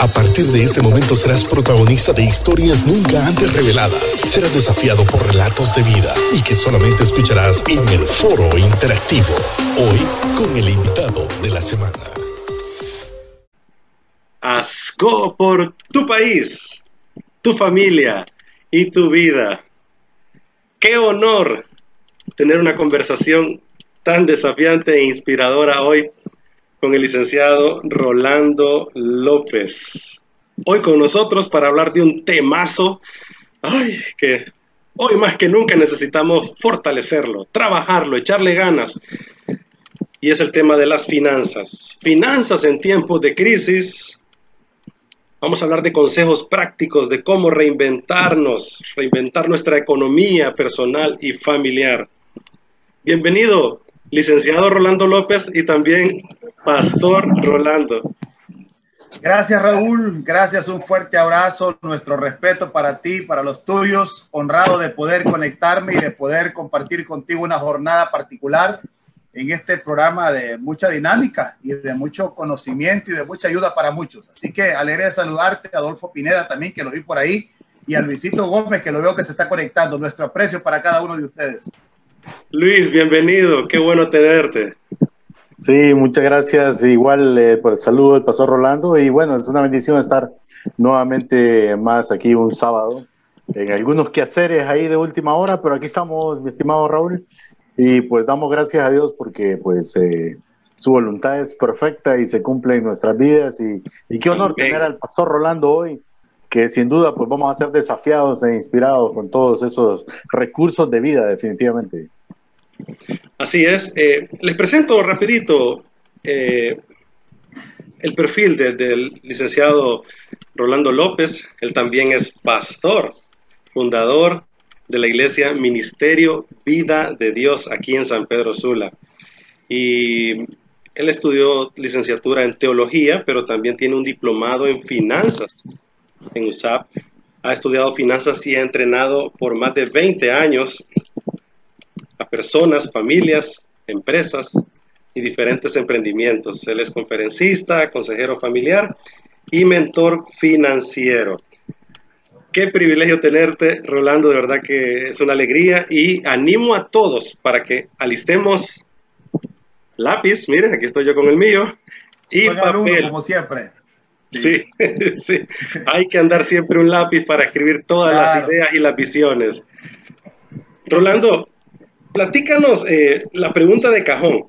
A partir de este momento serás protagonista de historias nunca antes reveladas. Serás desafiado por relatos de vida y que solamente escucharás en el foro interactivo. Hoy con el invitado de la semana. Asco por tu país, tu familia y tu vida. Qué honor tener una conversación tan desafiante e inspiradora hoy con el licenciado Rolando López. Hoy con nosotros para hablar de un temazo, ay, que hoy más que nunca necesitamos fortalecerlo, trabajarlo, echarle ganas. Y es el tema de las finanzas. Finanzas en tiempos de crisis. Vamos a hablar de consejos prácticos de cómo reinventarnos, reinventar nuestra economía personal y familiar. Bienvenido, licenciado Rolando López y también Pastor Rolando. Gracias Raúl, gracias, un fuerte abrazo, nuestro respeto para ti, para los tuyos, honrado de poder conectarme y de poder compartir contigo una jornada particular en este programa de mucha dinámica y de mucho conocimiento y de mucha ayuda para muchos. Así que alegre de saludarte, Adolfo Pineda también, que lo vi por ahí, y a Luisito Gómez, que lo veo que se está conectando. Nuestro aprecio para cada uno de ustedes. Luis, bienvenido, qué bueno tenerte. Sí, muchas gracias igual eh, por el saludo del pastor Rolando y bueno, es una bendición estar nuevamente más aquí un sábado en algunos quehaceres ahí de última hora, pero aquí estamos, mi estimado Raúl, y pues damos gracias a Dios porque pues eh, su voluntad es perfecta y se cumple en nuestras vidas y, y qué honor tener al pastor Rolando hoy, que sin duda pues vamos a ser desafiados e inspirados con todos esos recursos de vida definitivamente. Así es. Eh, les presento rapidito eh, el perfil del licenciado Rolando López. Él también es pastor, fundador de la iglesia Ministerio Vida de Dios aquí en San Pedro Sula. Y él estudió licenciatura en teología, pero también tiene un diplomado en finanzas en USAP. Ha estudiado finanzas y ha entrenado por más de 20 años a personas, familias, empresas y diferentes emprendimientos. Él es conferencista, consejero familiar y mentor financiero. Qué privilegio tenerte, Rolando, de verdad que es una alegría y animo a todos para que alistemos lápiz, miren, aquí estoy yo con el mío, y papel. como siempre. Sí, sí, hay que andar siempre un lápiz para escribir todas las ideas y las visiones. Rolando, Platícanos eh, la pregunta de cajón.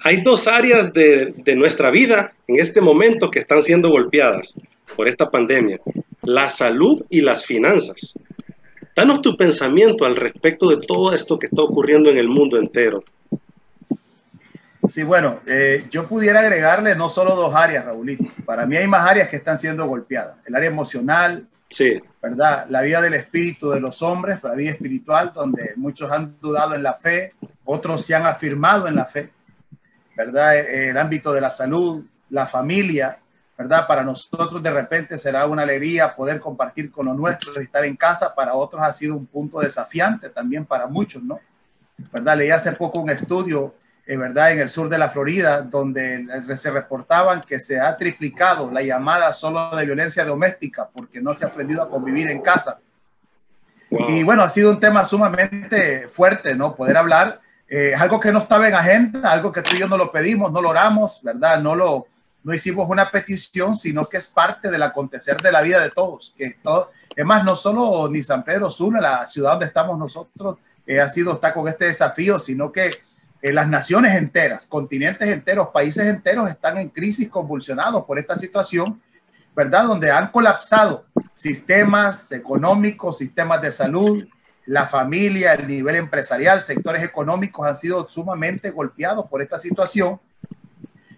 Hay dos áreas de, nuestra vida en este momento que están siendo golpeadas por esta pandemia, la salud y las finanzas. Danos tu pensamiento al respecto de todo esto que está ocurriendo en el mundo entero. Sí, bueno, eh, yo pudiera agregarle no solo dos áreas, Raulito. Para mí hay más áreas que están siendo golpeadas. El área emocional, Sí. ¿Verdad? La vida del espíritu de los hombres, la vida espiritual, donde muchos han dudado en la fe, otros se han afirmado en la fe, ¿verdad? El ámbito de la salud, la familia, ¿verdad? Para nosotros de repente será una alegría poder compartir con los nuestros y estar en casa, para otros ha sido un punto desafiante también para muchos, ¿no? ¿Verdad? Leí hace poco un estudio ¿verdad? En el sur de la Florida, donde se reportaban que se ha triplicado la llamada solo de violencia doméstica porque no se ha aprendido a convivir en casa. Y bueno, ha sido un tema sumamente fuerte, ¿no? Poder hablar, eh, algo que no estaba en agenda, algo que tú y yo no lo pedimos, no lo oramos, ¿verdad? No lo, no hicimos una petición, sino que es parte del acontecer de la vida de todos. Que todo, es más, no solo ni San Pedro Sula, la ciudad donde estamos nosotros, eh, ha sido, está con este desafío, sino que las naciones enteras, continentes enteros, países enteros están en crisis convulsionados por esta situación, ¿verdad? Donde han colapsado sistemas económicos, sistemas de salud, la familia, el nivel empresarial, sectores económicos han sido sumamente golpeados por esta situación.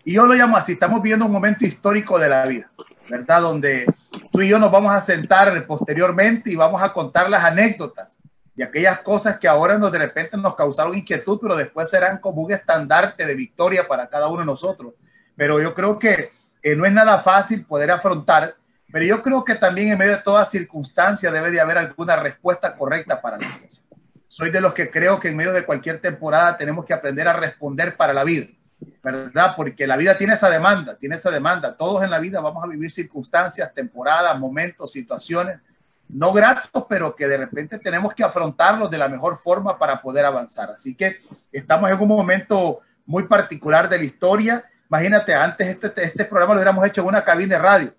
Y yo lo llamo así, estamos viendo un momento histórico de la vida, ¿verdad? Donde tú y yo nos vamos a sentar posteriormente y vamos a contar las anécdotas y aquellas cosas que ahora nos de repente nos causaron inquietud, pero después serán como un estandarte de victoria para cada uno de nosotros. Pero yo creo que eh, no es nada fácil poder afrontar, pero yo creo que también en medio de toda circunstancia debe de haber alguna respuesta correcta para las cosas. Soy de los que creo que en medio de cualquier temporada tenemos que aprender a responder para la vida. ¿verdad? Porque la vida tiene esa demanda, tiene esa demanda. Todos en la vida vamos a vivir circunstancias, temporadas, momentos, situaciones no gratos, pero que de repente tenemos que afrontarlos de la mejor forma para poder avanzar. Así que estamos en un momento muy particular de la historia. Imagínate, antes este, este programa lo hubiéramos hecho en una cabina de radio.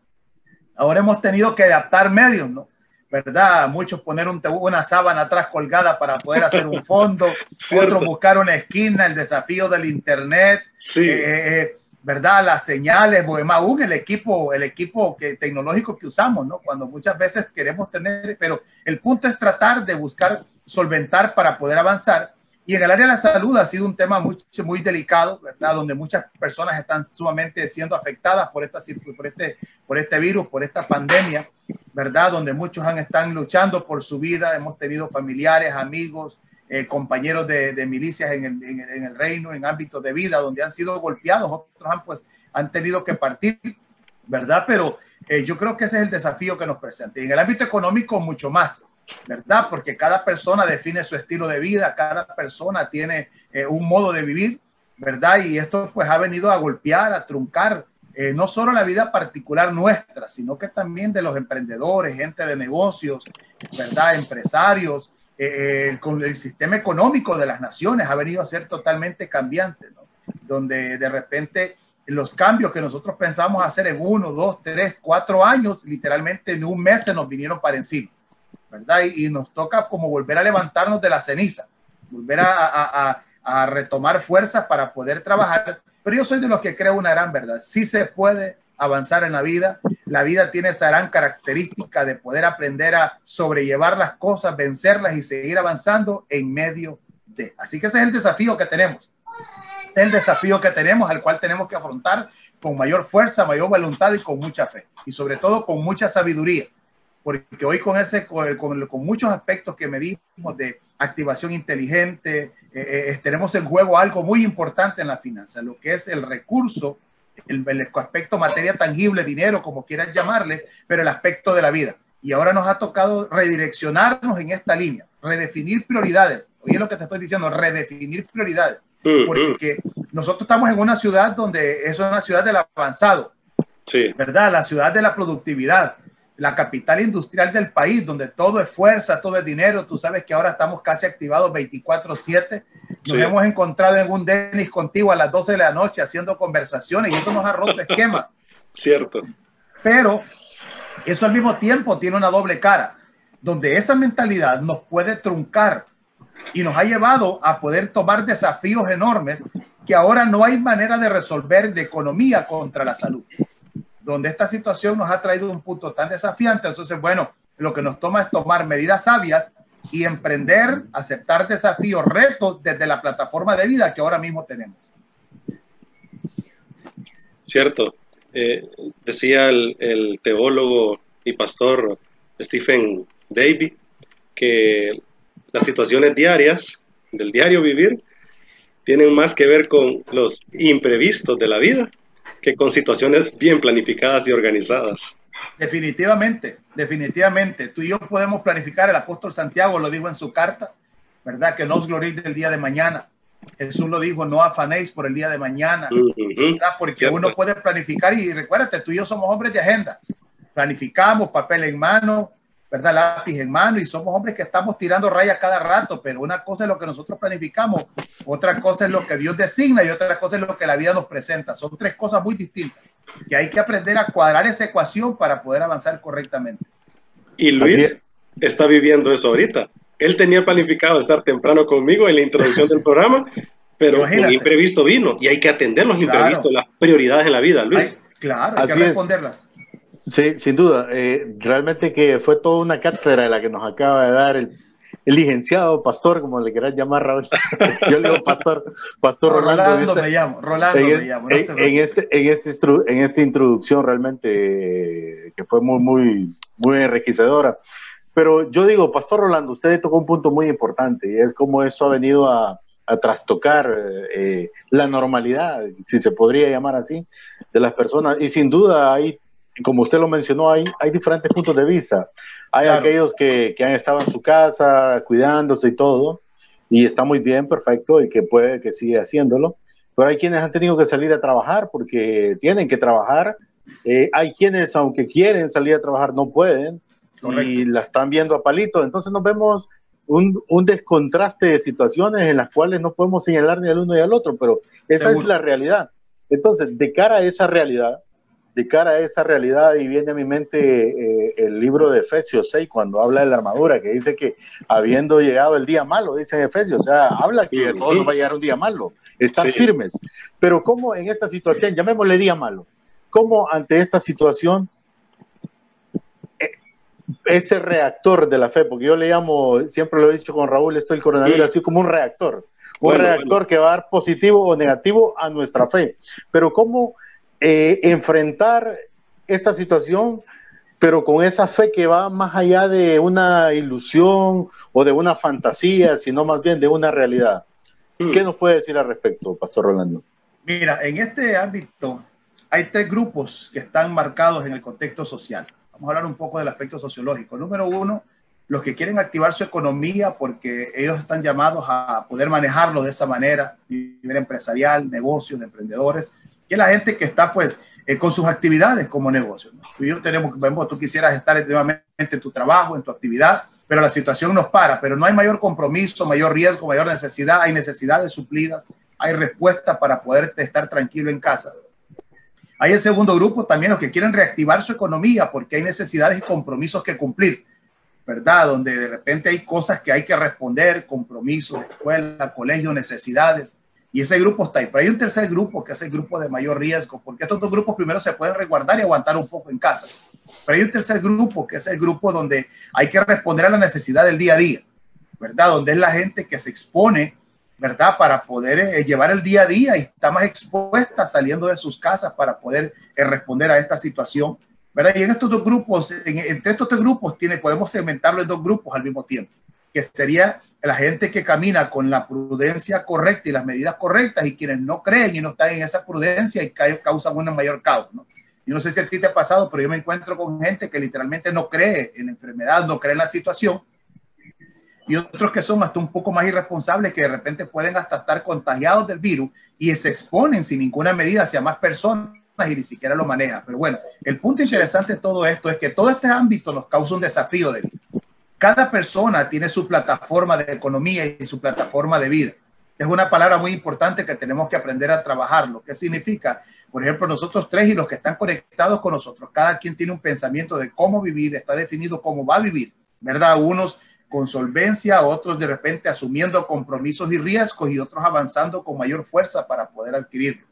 Ahora hemos tenido que adaptar medios, ¿no? ¿verdad? Muchos poner un, una sábana atrás colgada para poder hacer un fondo, otros buscar una esquina, el desafío del Internet, sí. Eh, eh, ¿verdad? Las señales, pues, más aún el equipo, el equipo que, tecnológico que usamos, ¿no? Cuando muchas veces queremos tener, pero el punto es tratar de buscar solventar para poder avanzar. Y en el área de la salud ha sido un tema muy, muy delicado, ¿verdad? Donde muchas personas están sumamente siendo afectadas por, esta, por, este, por este virus, por esta pandemia. ¿verdad? Donde muchos han, están luchando por su vida, hemos tenido familiares, amigos, eh, compañeros de, milicias en el, reino, en ámbitos de vida, donde han sido golpeados, otros han, pues, han tenido que partir, ¿verdad? Pero eh, yo creo que ese es el desafío que nos presenta. Y en el ámbito económico, mucho más, ¿verdad? Porque cada persona define su estilo de vida, cada persona tiene eh, un modo de vivir, ¿verdad? Y esto pues ha venido a golpear, a truncar eh, no solo la vida particular nuestra, sino que también de los emprendedores, gente de negocios, ¿verdad? Empresarios, eh, con el sistema económico de las naciones ha venido a ser totalmente cambiante, ¿no? Donde de repente los cambios que nosotros pensamos hacer en uno, dos, tres, cuatro años, literalmente en un mes se nos vinieron para encima, ¿verdad? Y, nos toca como volver a levantarnos de la ceniza, volver a, a retomar fuerzas para poder trabajar pero yo soy de los que creo una gran verdad. Sí se puede avanzar en la vida. La vida tiene esa gran característica de poder aprender a sobrellevar las cosas, vencerlas y seguir avanzando en medio de. Así que ese es el desafío que tenemos. Es el desafío que tenemos, al cual tenemos que afrontar con mayor fuerza, mayor voluntad y con mucha fe. Y sobre todo con mucha sabiduría. Porque hoy con, ese, con, con muchos aspectos que medimos de activación inteligente. Eh, eh, tenemos en juego algo muy importante en la finanza, lo que es el recurso, el, el, aspecto materia tangible, dinero, como quieran llamarle, pero el aspecto de la vida. Y ahora nos ha tocado redireccionarnos en esta línea, redefinir prioridades. Oye lo que te estoy diciendo, redefinir prioridades. Mm, mm. Porque nosotros estamos en una ciudad donde es una ciudad del avanzado, sí. ¿verdad? La ciudad de la productividad la capital industrial del país, donde todo es fuerza, todo es dinero. Tú sabes que ahora estamos casi activados 24/7. Nos hemos encontrado en un Denis contigo a las 12 de la noche haciendo conversaciones y eso nos ha roto esquemas. Cierto. Pero eso al mismo tiempo tiene una doble cara, donde esa mentalidad nos puede truncar y nos ha llevado a poder tomar desafíos enormes que ahora no hay manera de resolver de economía contra la salud donde esta situación nos ha traído un punto tan desafiante. Entonces, bueno, lo que nos toma es tomar medidas sabias y emprender, aceptar desafíos, retos desde la plataforma de vida que ahora mismo tenemos. Cierto. Eh, decía el, teólogo y pastor Stephen Davy que las situaciones diarias del diario vivir tienen más que ver con los imprevistos de la vida que con situaciones bien planificadas y organizadas. Definitivamente, definitivamente. Tú y yo podemos planificar, el apóstol Santiago lo dijo en su carta, ¿verdad? Que no os gloríes del día de mañana. Jesús lo dijo, no afanéis por el día de mañana, Porque uno puede planificar y recuérdate, tú y yo somos hombres de agenda. Planificamos, papel en mano, ¿verdad? Lápiz en mano y somos hombres que estamos tirando rayas cada rato, pero una cosa es lo que nosotros planificamos, otra cosa es lo que Dios designa y otra cosa es lo que la vida nos presenta. Son tres cosas muy distintas que hay que aprender a cuadrar esa ecuación para poder avanzar correctamente. Y Luis está viviendo eso ahorita. Él tenía planificado estar temprano conmigo en la introducción del programa, pero el imprevisto vino y hay que atender los imprevistos, las prioridades en la vida, Luis. claro, hay que responderlas. Sí, sin duda. Eh, realmente que fue toda una cátedra la que nos acaba de dar el, licenciado, pastor, como le quieras llamar, Raúl. Yo le digo pastor, pastor Rolando. Rolando me llamo, Rolando en, me llamo. en, este, en, este, en esta introducción realmente eh, que fue muy, muy, muy enriquecedora. Pero yo digo, pastor Rolando, usted tocó un punto muy importante y es cómo esto ha venido a, a trastocar eh, la normalidad, si se podría llamar así, de las personas. Y sin duda hay como usted lo mencionó, hay, hay diferentes puntos de vista. Hay aquellos que, que, han estado en su casa cuidándose y todo, y está muy bien, perfecto, y que puede que siga haciéndolo. pero hay quienes han tenido que salir a trabajar porque tienen que trabajar. Eh, hay quienes, aunque quieren salir a trabajar, no pueden y la están viendo a palito. Entonces nos vemos un, un, descontraste de situaciones en las cuales no podemos señalar ni al uno ni al otro, pero esa es la realidad. Entonces, de cara a esa realidad, de cara a esa realidad, y viene a mi mente eh, el libro de Efesios 6, cuando habla de la armadura, que dice que habiendo llegado el día malo, dice Efesios, o sea, habla que a todos nos va a llegar un día malo, están firmes. Pero ¿cómo en esta situación, llamémosle día malo, cómo ante esta situación eh, ese reactor de la fe, porque yo le llamo, siempre lo he dicho con Raúl, esto el coronavirus así como un reactor, un reactor que va a dar positivo o negativo a nuestra fe. Pero ¿cómo eh, enfrentar esta situación, pero con esa fe que va más allá de una ilusión o de una fantasía, sino más bien de una realidad? Hmm. ¿Qué nos puede decir al respecto, Pastor Rolando? Mira, en este ámbito hay tres grupos que están marcados en el contexto social. Vamos a hablar un poco del aspecto sociológico. Número uno, los que quieren activar su economía porque ellos están llamados a poder manejarlo de esa manera, nivel empresarial, negocios, de emprendedores, que la gente que está pues eh, con sus actividades como negocio. Tú y yo tenemos, vemos, tú quisieras estar nuevamente en tu trabajo, en tu actividad, pero la situación nos para, pero no hay mayor compromiso, mayor riesgo, mayor necesidad, hay necesidades suplidas, hay respuestas para poder estar tranquilo en casa. Hay el segundo grupo también los que quieren reactivar su economía porque hay necesidades y compromisos que cumplir ¿verdad? Donde de repente hay cosas que hay que responder, compromisos, escuela, colegio, necesidades. Y ese grupo está ahí. Pero hay un tercer grupo que es el grupo de mayor riesgo, porque estos dos grupos primero se pueden resguardar y aguantar un poco en casa. Pero hay un tercer grupo que es el grupo donde hay que responder a la necesidad del día a día, ¿verdad? Donde es la gente que se expone, ¿verdad? Para poder eh, llevar el día a día y está más expuesta saliendo de sus casas para poder eh, responder a esta situación ¿verdad? Y en estos dos grupos, entre estos tres grupos, tiene, podemos segmentarlo en dos grupos al mismo tiempo, que sería la gente que camina con la prudencia correcta y las medidas correctas y quienes no creen y no están en esa prudencia y causan un mayor caos, ¿no? Yo no sé si a ti te ha pasado, pero yo me encuentro con gente que literalmente no cree en la enfermedad, no cree en la situación, y otros que son hasta un poco más irresponsables que de repente pueden hasta estar contagiados del virus y se exponen sin ninguna medida hacia más personas y ni siquiera lo maneja. Pero bueno, el punto interesante de todo esto es que todo este ámbito nos causa un desafío de vida. Cada persona tiene su plataforma de economía y su plataforma de vida. Es una palabra muy importante que tenemos que aprender a trabajar. Lo que significa, por ejemplo, nosotros tres y los que están conectados con nosotros, cada quien tiene un pensamiento de cómo vivir, está definido cómo va a vivir, ¿verdad? Unos con solvencia, otros de repente asumiendo compromisos y riesgos y otros avanzando con mayor fuerza para poder adquirirlo.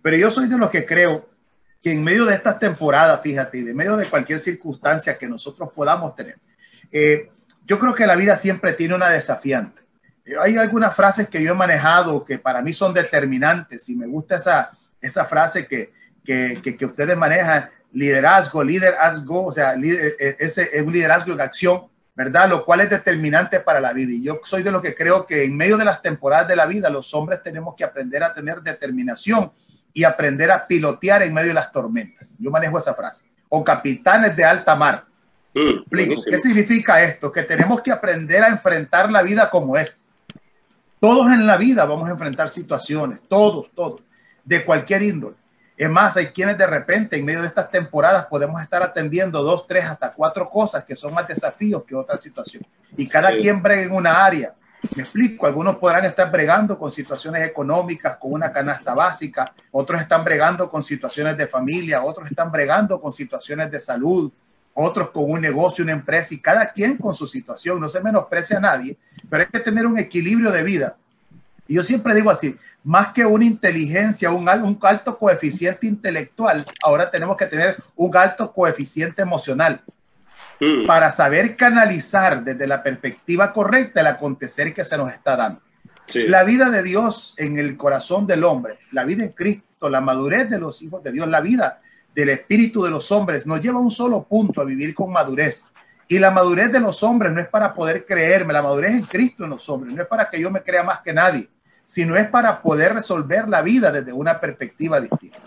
Pero yo soy de los que creo que en medio de estas temporadas, fíjate, y de medio de cualquier circunstancia que nosotros podamos tener, eh, yo creo que la vida siempre tiene una desafiante. Eh, hay algunas frases que yo he manejado que para mí son determinantes y me gusta esa, esa frase que, que, que, ustedes manejan, liderazgo, liderazgo, o sea, eh, ese es un liderazgo en acción, ¿verdad? Lo cual es determinante para la vida. Y yo soy de los que creo que en medio de las temporadas de la vida, los hombres tenemos que aprender a tener determinación y aprender a pilotear en medio de las tormentas. Yo manejo esa frase. O capitanes de alta mar. Mm, ¿Qué significa esto? Que tenemos que aprender a enfrentar la vida como es. Todos en la vida vamos a enfrentar situaciones, todos, todos, de cualquier índole. Es más, hay quienes de repente en medio de estas temporadas podemos estar atendiendo dos, tres, hasta cuatro cosas que son más desafíos que otra situación. Y cada quien brega en una área me explico, algunos podrán estar bregando con situaciones económicas, con una canasta básica, otros están bregando con situaciones de familia, otros están bregando con situaciones de salud, otros con un negocio, una empresa y cada quien con su situación. No se menosprecia a nadie, pero hay que tener un equilibrio de vida. Y yo siempre digo así, más que una inteligencia, un, un alto coeficiente intelectual, ahora tenemos que tener un alto coeficiente emocional. Mm. para saber canalizar desde la perspectiva correcta el acontecer que se nos está dando. La vida de Dios en el corazón del hombre, la vida en Cristo, la madurez de los hijos de Dios, la vida del espíritu de los hombres nos lleva un solo punto, a vivir con madurez. Y la madurez de los hombres no es para poder creerme, la madurez en Cristo en los hombres, no es para que yo me crea más que nadie, sino es para poder resolver la vida desde una perspectiva distinta.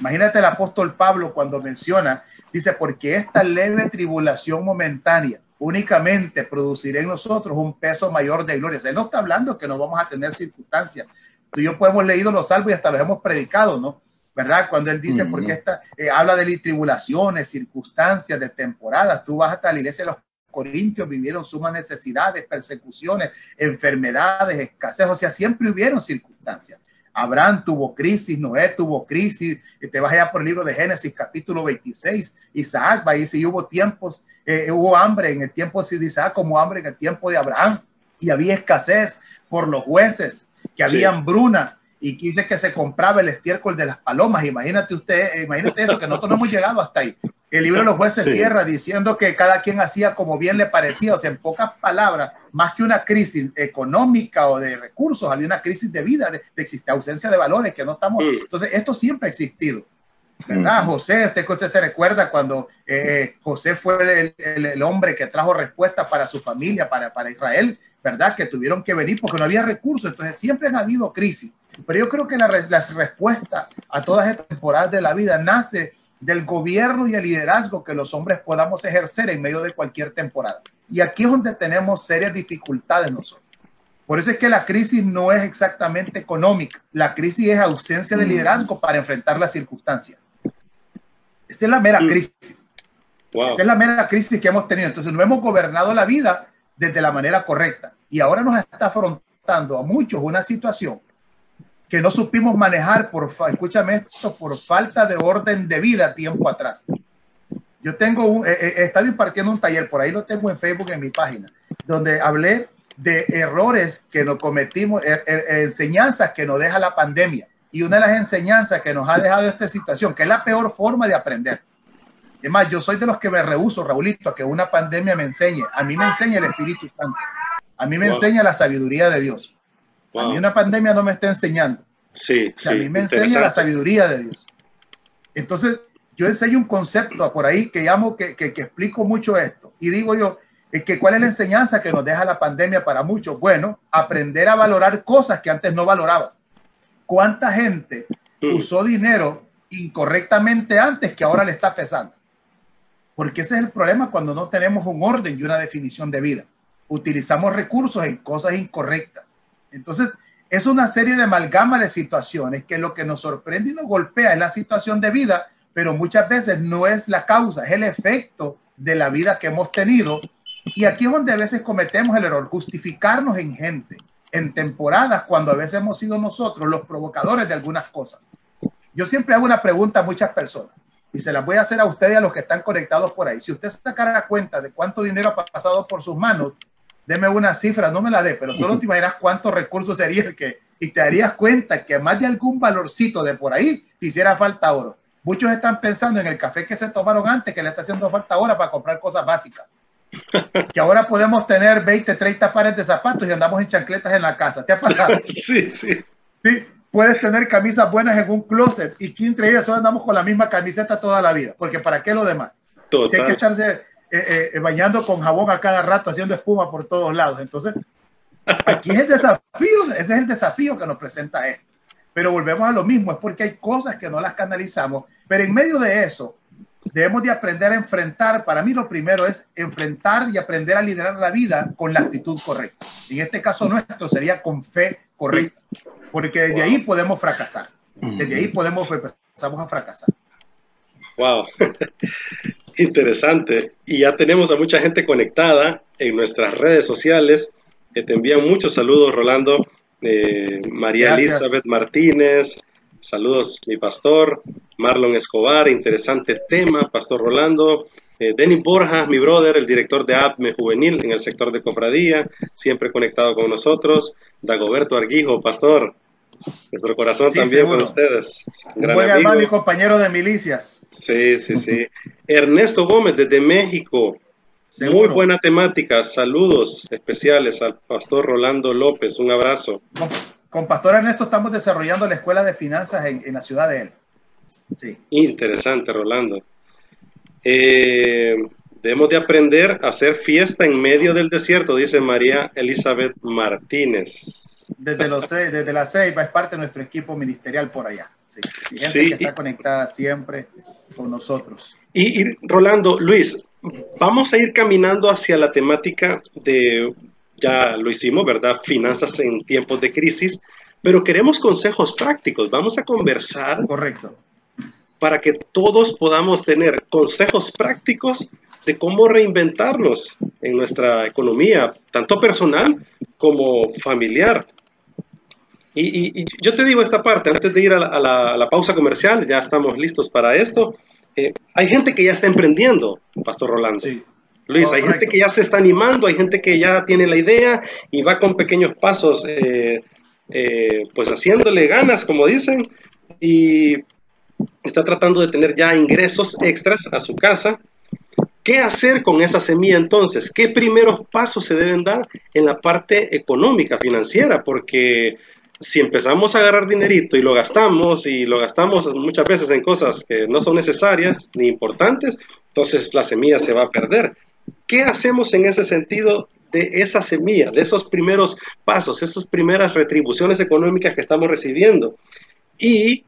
Imagínate el apóstol Pablo cuando menciona, dice, porque esta leve tribulación momentánea únicamente producirá en nosotros un peso mayor de gloria. él no está hablando que no vamos a tener circunstancias Tú y yo podemos leído los salmos y hasta los hemos predicado, ¿no? ¿Verdad? Cuando él dice, porque esta, eh, habla de tribulaciones, circunstancias, de temporadas. Tú vas hasta la iglesia de los Corintios, vivieron sumas necesidades, persecuciones, enfermedades, escasez. O sea, siempre hubieron circunstancias. Abraham tuvo crisis, Noé tuvo crisis, te vas allá por el libro de Génesis capítulo 26, Isaac va a decir, hubo tiempos, eh, hubo hambre en el tiempo de Isaac como hambre en el tiempo de Abraham y había escasez por los jueces, que había hambruna y quise que se compraba el estiércol de las palomas. Imagínate usted, imagínate eso, que nosotros no hemos llegado hasta ahí. El libro de los jueces cierra diciendo que cada quien hacía como bien le parecía, o sea, en pocas palabras, más que una crisis económica o de recursos, había una crisis de vida, de, de ausencia de valores, que no estamos. Entonces, esto siempre ha existido. ¿Verdad? José, usted, usted se recuerda cuando eh, José fue el, el, hombre que trajo respuesta para su familia, para, para Israel, ¿verdad? Que tuvieron que venir porque no había recursos. Entonces, siempre han habido crisis. Pero yo creo que la, la respuesta a todas estas temporadas de la vida nace del gobierno y el liderazgo que los hombres podamos ejercer en medio de cualquier temporada. Y aquí es donde tenemos serias dificultades nosotros. Por eso es que la crisis no es exactamente económica, la crisis es ausencia de liderazgo para enfrentar las circunstancias. Esa es la mera mm. crisis. Esa es la mera crisis que hemos tenido. Entonces no hemos gobernado la vida desde la manera correcta. Y ahora nos está afrontando a muchos una situación que no supimos manejar por, escúchame esto, por falta de orden de vida tiempo atrás. Yo tengo un, he, estado impartiendo un taller, por ahí lo tengo en Facebook en mi página, donde hablé de errores que nos cometimos, er, er, enseñanzas que nos deja la pandemia. Y una de las enseñanzas que nos ha dejado esta situación, que es la peor forma de aprender. Es más, yo soy de los que me rehuso, Raulito, a que una pandemia me enseñe. A mí me enseña el Espíritu Santo. A mí me enseña la sabiduría de Dios. A mí una pandemia no me está enseñando. Sí, a mí me enseña la sabiduría de Dios. Entonces, yo enseño un concepto por ahí que llamo, que, que, explico mucho esto. Y digo yo, que cuál es la enseñanza que nos deja la pandemia para muchos. Bueno, aprender a valorar cosas que antes no valorabas. ¿Cuánta gente mm. usó dinero incorrectamente antes que ahora le está pesando? Porque ese es el problema cuando no tenemos un orden y una definición de vida. Utilizamos recursos en cosas incorrectas. Entonces, es una serie de amalgama de situaciones que lo que nos sorprende y nos golpea es la situación de vida, pero muchas veces no es la causa, es el efecto de la vida que hemos tenido. Y aquí es donde a veces cometemos el error, justificarnos en gente, en temporadas, cuando a veces hemos sido nosotros los provocadores de algunas cosas. Yo siempre hago una pregunta a muchas personas y se las voy a hacer a ustedes a los que están conectados por ahí. Si usted sacara cuenta de cuánto dinero ha pasado por sus manos, deme una cifra, no me la dé, pero solo te imaginas cuántos recursos sería el que, y te darías cuenta que más de algún valorcito de por ahí te hiciera falta oro. Muchos están pensando en el café que se tomaron antes, que le está haciendo falta ahora para comprar cosas básicas. Que ahora podemos tener 20, 30 pares de zapatos y andamos en chancletas en la casa. ¿Te ha pasado? Sí, sí. Sí, puedes tener camisas buenas en un closet y entre ellas solo andamos con la misma camiseta toda la vida, porque ¿para qué lo demás? Si hay que echarse eh, eh, bañando con jabón a cada rato, haciendo espuma por todos lados. Entonces, aquí es el desafío, ese es el desafío que nos presenta esto. Pero volvemos a lo mismo, es porque hay cosas que no las canalizamos, pero en medio de eso debemos de aprender a enfrentar, para mí lo primero es enfrentar y aprender a liderar la vida con la actitud correcta. En este caso nuestro sería con fe correcta, porque desde ahí podemos fracasar, desde ahí podemos empezamos a fracasar. Wow. Interesante. Y ya tenemos a mucha gente conectada en nuestras redes sociales. te envían muchos saludos, Rolando. Eh, María Elizabeth Martínez. Saludos, mi pastor. Marlon Escobar, interesante tema, Pastor Rolando. Eh, Denis Borja, mi brother, el director de APME Juvenil en el sector de cofradía, siempre conectado con nosotros. Dagoberto Arguijo, pastor. Nuestro corazón también con ustedes. Gran hermano y compañero de milicias. Sí, sí, sí. Ernesto Gómez desde México. Muy buena temática. Saludos especiales al pastor Rolando López. Un abrazo. Con, Pastor Ernesto estamos desarrollando la escuela de finanzas en, la ciudad de él. Sí. Interesante, Rolando. Eh, debemos de aprender a hacer fiesta en medio del desierto, dice María Elizabeth Martínez desde, los desde las seis, es parte de nuestro equipo ministerial por allá. Sí, gente que está conectada siempre con nosotros. Y, Rolando, Luis, vamos a ir caminando hacia la temática de, ya lo hicimos, ¿verdad? Finanzas en tiempos de crisis, pero queremos consejos prácticos. Vamos a conversar. Correcto. Para que todos podamos tener consejos prácticos de cómo reinventarnos en nuestra economía, tanto personal como familiar. Y, yo te digo esta parte, antes de ir a la, pausa comercial, ya estamos listos para esto. Eh, hay gente que ya está emprendiendo, Pastor Rolando. Sí. Luis, hay gente que ya se está animando, hay gente que ya tiene la idea y va con pequeños pasos, eh, eh, pues haciéndole ganas, como dicen, y está tratando de tener ya ingresos extras a su casa. ¿Qué hacer con esa semilla entonces? ¿Qué primeros pasos se deben dar en la parte económica, financiera? Porque si empezamos a agarrar dinerito y lo gastamos y lo gastamos muchas veces en cosas que no son necesarias ni importantes, entonces la semilla se va a perder. ¿Qué hacemos en ese sentido de esa semilla, de esos primeros pasos, esas primeras retribuciones económicas que estamos recibiendo? ¿Y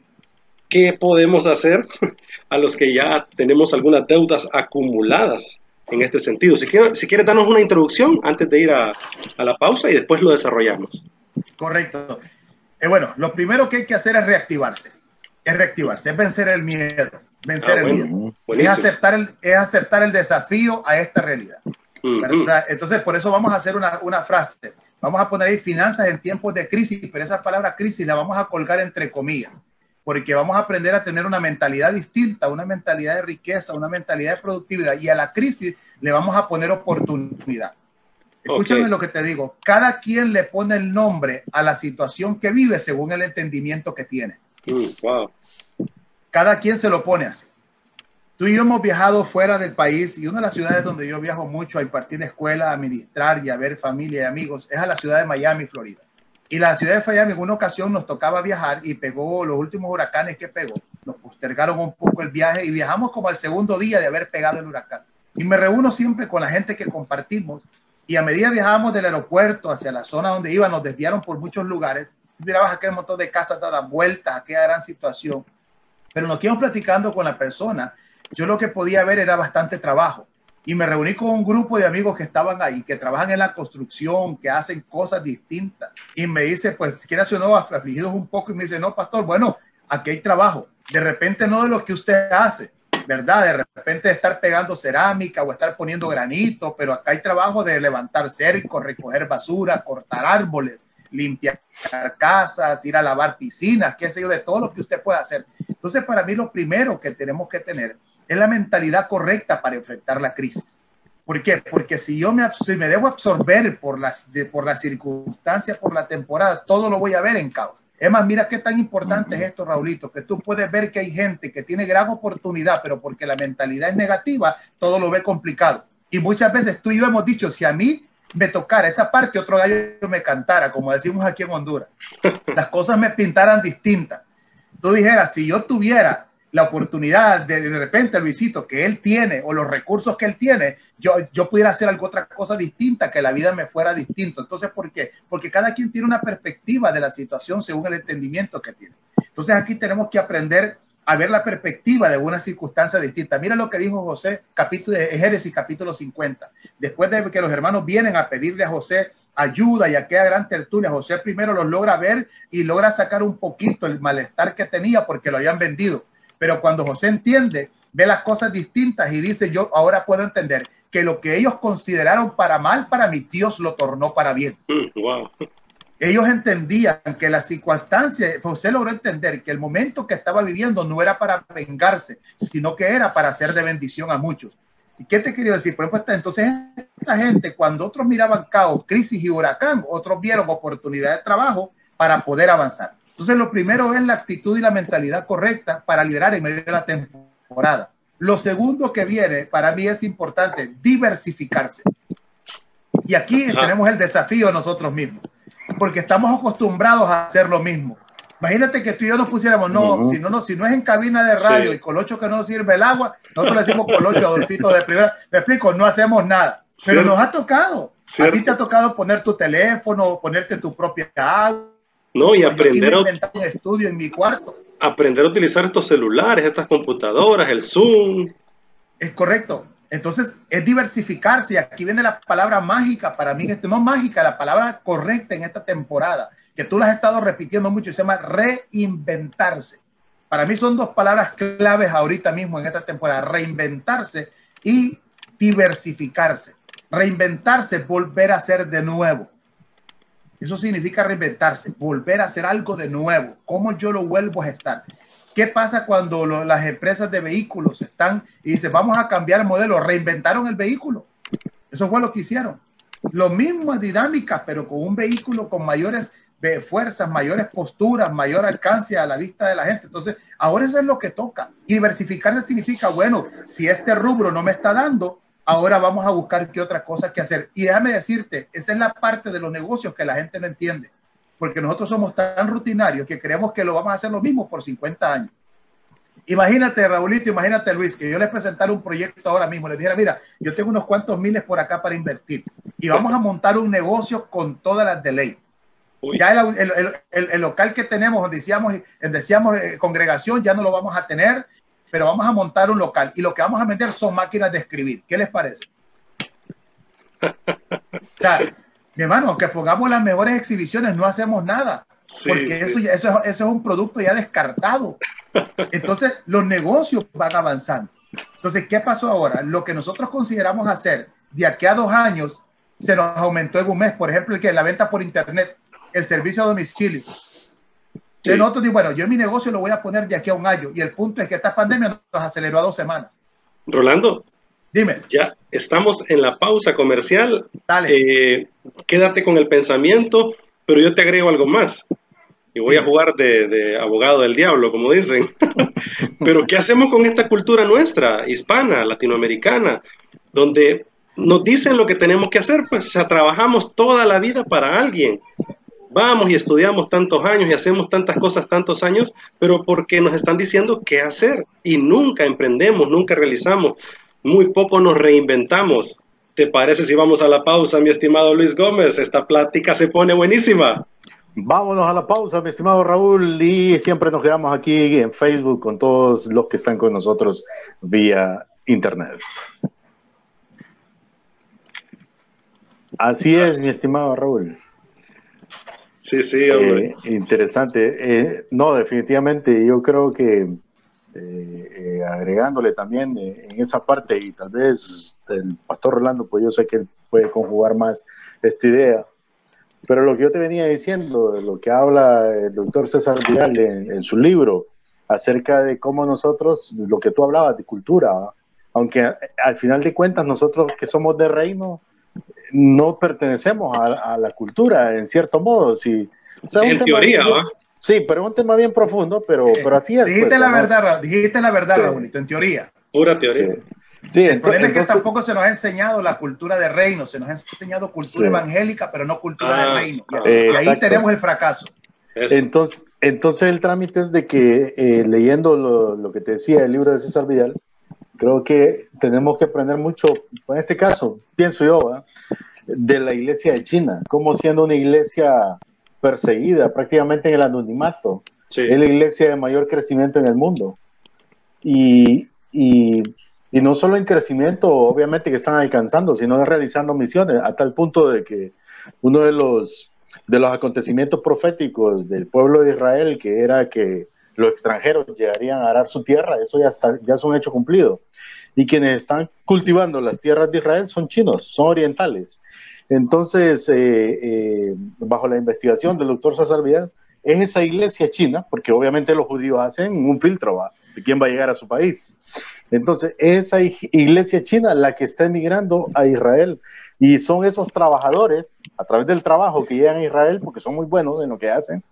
qué podemos hacer a los que ya tenemos algunas deudas acumuladas en este sentido? Si quieres, si quieres darnos una introducción antes de ir a, a la pausa y después lo desarrollamos. Correcto. Eh, bueno, lo primero que hay que hacer es reactivarse. Es reactivarse, es vencer el miedo. Vencer ah, el miedo. Es aceptar el, es aceptar el desafío a esta realidad. Entonces, por eso vamos a hacer una, una, frase. Vamos a poner ahí finanzas en tiempos de crisis, pero esa palabra crisis la vamos a colgar entre comillas, porque vamos a aprender a tener una mentalidad distinta, una mentalidad de riqueza, una mentalidad de productividad, y a la crisis le vamos a poner oportunidad. Escúchame lo que te digo. Cada quien le pone el nombre a la situación que vive según el entendimiento que tiene. Mm, Cada quien se lo pone así. Tú y yo hemos viajado fuera del país y una de las ciudades donde yo viajo mucho a impartir escuela, a administrar y a ver familia y amigos es a la ciudad de Miami, Florida. Y la ciudad de Miami en una ocasión nos tocaba viajar y pegó los últimos huracanes que pegó. Nos postergaron un poco el viaje y viajamos como al segundo día de haber pegado el huracán. Y me reúno siempre con la gente que compartimos y a medida viajábamos del aeropuerto hacia la zona donde iba, nos desviaron por muchos lugares. Mirabas aquel montón de casas dadas vueltas, aquella gran situación. Pero nos quedamos platicando con la persona. Yo lo que podía ver era bastante trabajo. Y me reuní con un grupo de amigos que estaban ahí, que trabajan en la construcción, que hacen cosas distintas. Y me dice, pues, si quiere o no, afligidos un poco. Y me dice, no, pastor, bueno, aquí hay trabajo. De repente no de lo que usted hace, ¿verdad? De repente estar pegando cerámica o estar poniendo granito, pero acá hay trabajo de levantar cercos, recoger basura, cortar árboles, limpiar casas, ir a lavar piscinas, qué sé yo, de todo lo que usted pueda hacer. Entonces, para mí lo primero que tenemos que tener es la mentalidad correcta para enfrentar la crisis. ¿Por qué? Porque si yo me, si me debo absorber por las, de, por las circunstancias, por la temporada, todo lo voy a ver en caos. Es más, mira qué tan importante es esto, Raulito, que tú puedes ver que hay gente que tiene gran oportunidad, pero porque la mentalidad es negativa, todo lo ve complicado. Y muchas veces tú y yo hemos dicho, si a mí me tocara esa parte, otro gallo me cantara, como decimos aquí en Honduras, las cosas me pintaran distintas. Tú dijeras, si yo tuviera la oportunidad de de repente el visito que él tiene o los recursos que él tiene, yo, yo pudiera hacer algo otra cosa distinta, que la vida me fuera distinto. Entonces, ¿por qué? Porque cada quien tiene una perspectiva de la situación según el entendimiento que tiene. Entonces, aquí tenemos que aprender a ver la perspectiva de una circunstancia distinta. Mira lo que dijo José, capítulo de Génesis, capítulo 50. Después de que los hermanos vienen a pedirle a José ayuda y aquella gran tertulia, José primero los logra ver y logra sacar un poquito el malestar que tenía porque lo habían vendido pero cuando José entiende, ve las cosas distintas y dice, yo ahora puedo entender que lo que ellos consideraron para mal, para mi Dios lo tornó para bien. Mm, ellos entendían que la circunstancia, José logró entender que el momento que estaba viviendo no era para vengarse, sino que era para hacer de bendición a muchos. ¿Y qué te quería decir? Por ejemplo, entonces la gente, cuando otros miraban caos, crisis y huracán, otros vieron oportunidad de trabajo para poder avanzar. Entonces, lo primero es la actitud y la mentalidad correcta para liderar en medio de la temporada. Lo segundo que viene, para mí es importante, diversificarse. Y aquí tenemos el desafío nosotros mismos, porque estamos acostumbrados a hacer lo mismo. Imagínate que tú y yo nos pusiéramos, no, si no, no, si no es en cabina de radio y colocho que no nos sirve el agua, nosotros le decimos colocho Adolfito de primera. Me explico, no hacemos nada. Pero nos ha tocado. A ti te ha tocado poner tu teléfono, ponerte tu propia agua no, y aprender a, estudio en mi cuarto. aprender a utilizar estos celulares, estas computadoras, el Zoom. Es correcto. Entonces, es diversificarse. Aquí viene la palabra mágica para mí, este, no mágica, la palabra correcta en esta temporada, que tú las has estado repitiendo mucho, se llama reinventarse. Para mí son dos palabras claves ahorita mismo en esta temporada, reinventarse y diversificarse. Reinventarse, volver a ser de nuevo. Eso significa reinventarse, volver a hacer algo de nuevo. ¿Cómo yo lo vuelvo a estar? ¿Qué pasa cuando las empresas de vehículos están y dicen, vamos a cambiar el modelo? Reinventaron el vehículo. Eso fue lo que hicieron. Lo mismo dinámica, pero con un vehículo con mayores fuerzas, mayores posturas, mayor alcance a la vista de la gente. Entonces, ahora eso es lo que toca. Diversificarse significa, bueno, si este rubro no me está dando, ahora vamos a buscar qué otra cosa que hacer. Y déjame decirte, esa es la parte de los negocios que la gente no entiende, porque nosotros somos tan rutinarios que creemos que lo vamos a hacer lo mismo por 50 años. Imagínate, Raulito, imagínate, Luis, que yo les presentara un proyecto ahora mismo, les dijera, mira, yo tengo unos cuantos miles por acá para invertir y vamos a montar un negocio con todas las de ley. Ya el, el, el, local que tenemos, donde decíamos, decíamos eh, congregación, ya no lo vamos a tener, pero vamos a montar un local y lo que vamos a vender son máquinas de escribir. ¿Qué les parece? mi hermano, aunque pongamos las mejores exhibiciones, no hacemos nada. porque Eso, eso, eso es un producto ya descartado. Entonces, los negocios van avanzando. Entonces, ¿qué pasó ahora? Lo que nosotros consideramos hacer de aquí a dos años se nos aumentó en un mes. Por ejemplo, el que la venta por internet el servicio a domicilio. Sí. nosotros digo, bueno, yo en mi negocio lo voy a poner de aquí a un año y el punto es que esta pandemia nos aceleró a dos semanas. Rolando. Dime. Ya estamos en la pausa comercial. Dale. Eh, quédate con el pensamiento, pero yo te agrego algo más. Y voy a jugar de, de abogado del diablo, como dicen. pero ¿qué hacemos con esta cultura nuestra, hispana, latinoamericana, donde nos dicen lo que tenemos que hacer? Pues, o sea, trabajamos toda la vida para alguien vamos y estudiamos tantos años y hacemos tantas cosas tantos años, pero porque nos están diciendo qué hacer y nunca emprendemos, nunca realizamos, muy poco nos reinventamos. ¿Te parece si vamos a la pausa, mi estimado Luis Gómez? Esta plática se pone buenísima. Vámonos a la pausa, mi estimado Raúl, y siempre nos quedamos aquí en Facebook con todos los que están con nosotros vía Internet. Así es, mi estimado Raúl. Sí, sí, hombre. Eh, interesante. Eh, no, definitivamente, yo creo que eh, agregándole también en esa parte, y tal vez el pastor Rolando, pues yo sé que él puede conjugar más esta idea, pero lo que yo te venía diciendo, lo que habla el doctor César Vidal en, su libro, acerca de cómo nosotros, lo que tú hablabas de cultura, aunque al final de cuentas nosotros que somos de reino, no pertenecemos a, la cultura, en cierto modo. Sí, en teoría, Sí, pero es un tema bien profundo, pero, eh, pero así es. Dijiste pues, la verdad, dijiste la verdad, Raúlito, en teoría. Pura teoría. Sí, el problema es que tampoco se nos ha enseñado la cultura de reino, se nos ha enseñado cultura evangélica, pero no cultura de ah, reino. Y, ahí tenemos el fracaso. Entonces, entonces el trámite es de que eh, leyendo lo, lo, que te decía el libro de César Vidal, creo que tenemos que aprender mucho, en este caso, pienso yo, de la iglesia de China, como siendo una iglesia perseguida prácticamente en el anonimato, es la iglesia de mayor crecimiento en el mundo. Y, y, y, no solo en crecimiento, obviamente que están alcanzando, sino realizando misiones, a tal punto de que uno de los, de los acontecimientos proféticos del pueblo de Israel, que era que los extranjeros llegarían a arar su tierra, eso ya, está, ya es un hecho cumplido. Y quienes están cultivando las tierras de Israel son chinos, son orientales. Entonces, eh, eh, bajo la investigación del doctor César Vidal, es esa iglesia china, porque obviamente los judíos hacen un filtro de quién va a llegar a su país. Entonces, es esa iglesia china la que está emigrando a Israel. Y son esos trabajadores, a través del trabajo que llegan a Israel, porque son muy buenos en lo que hacen,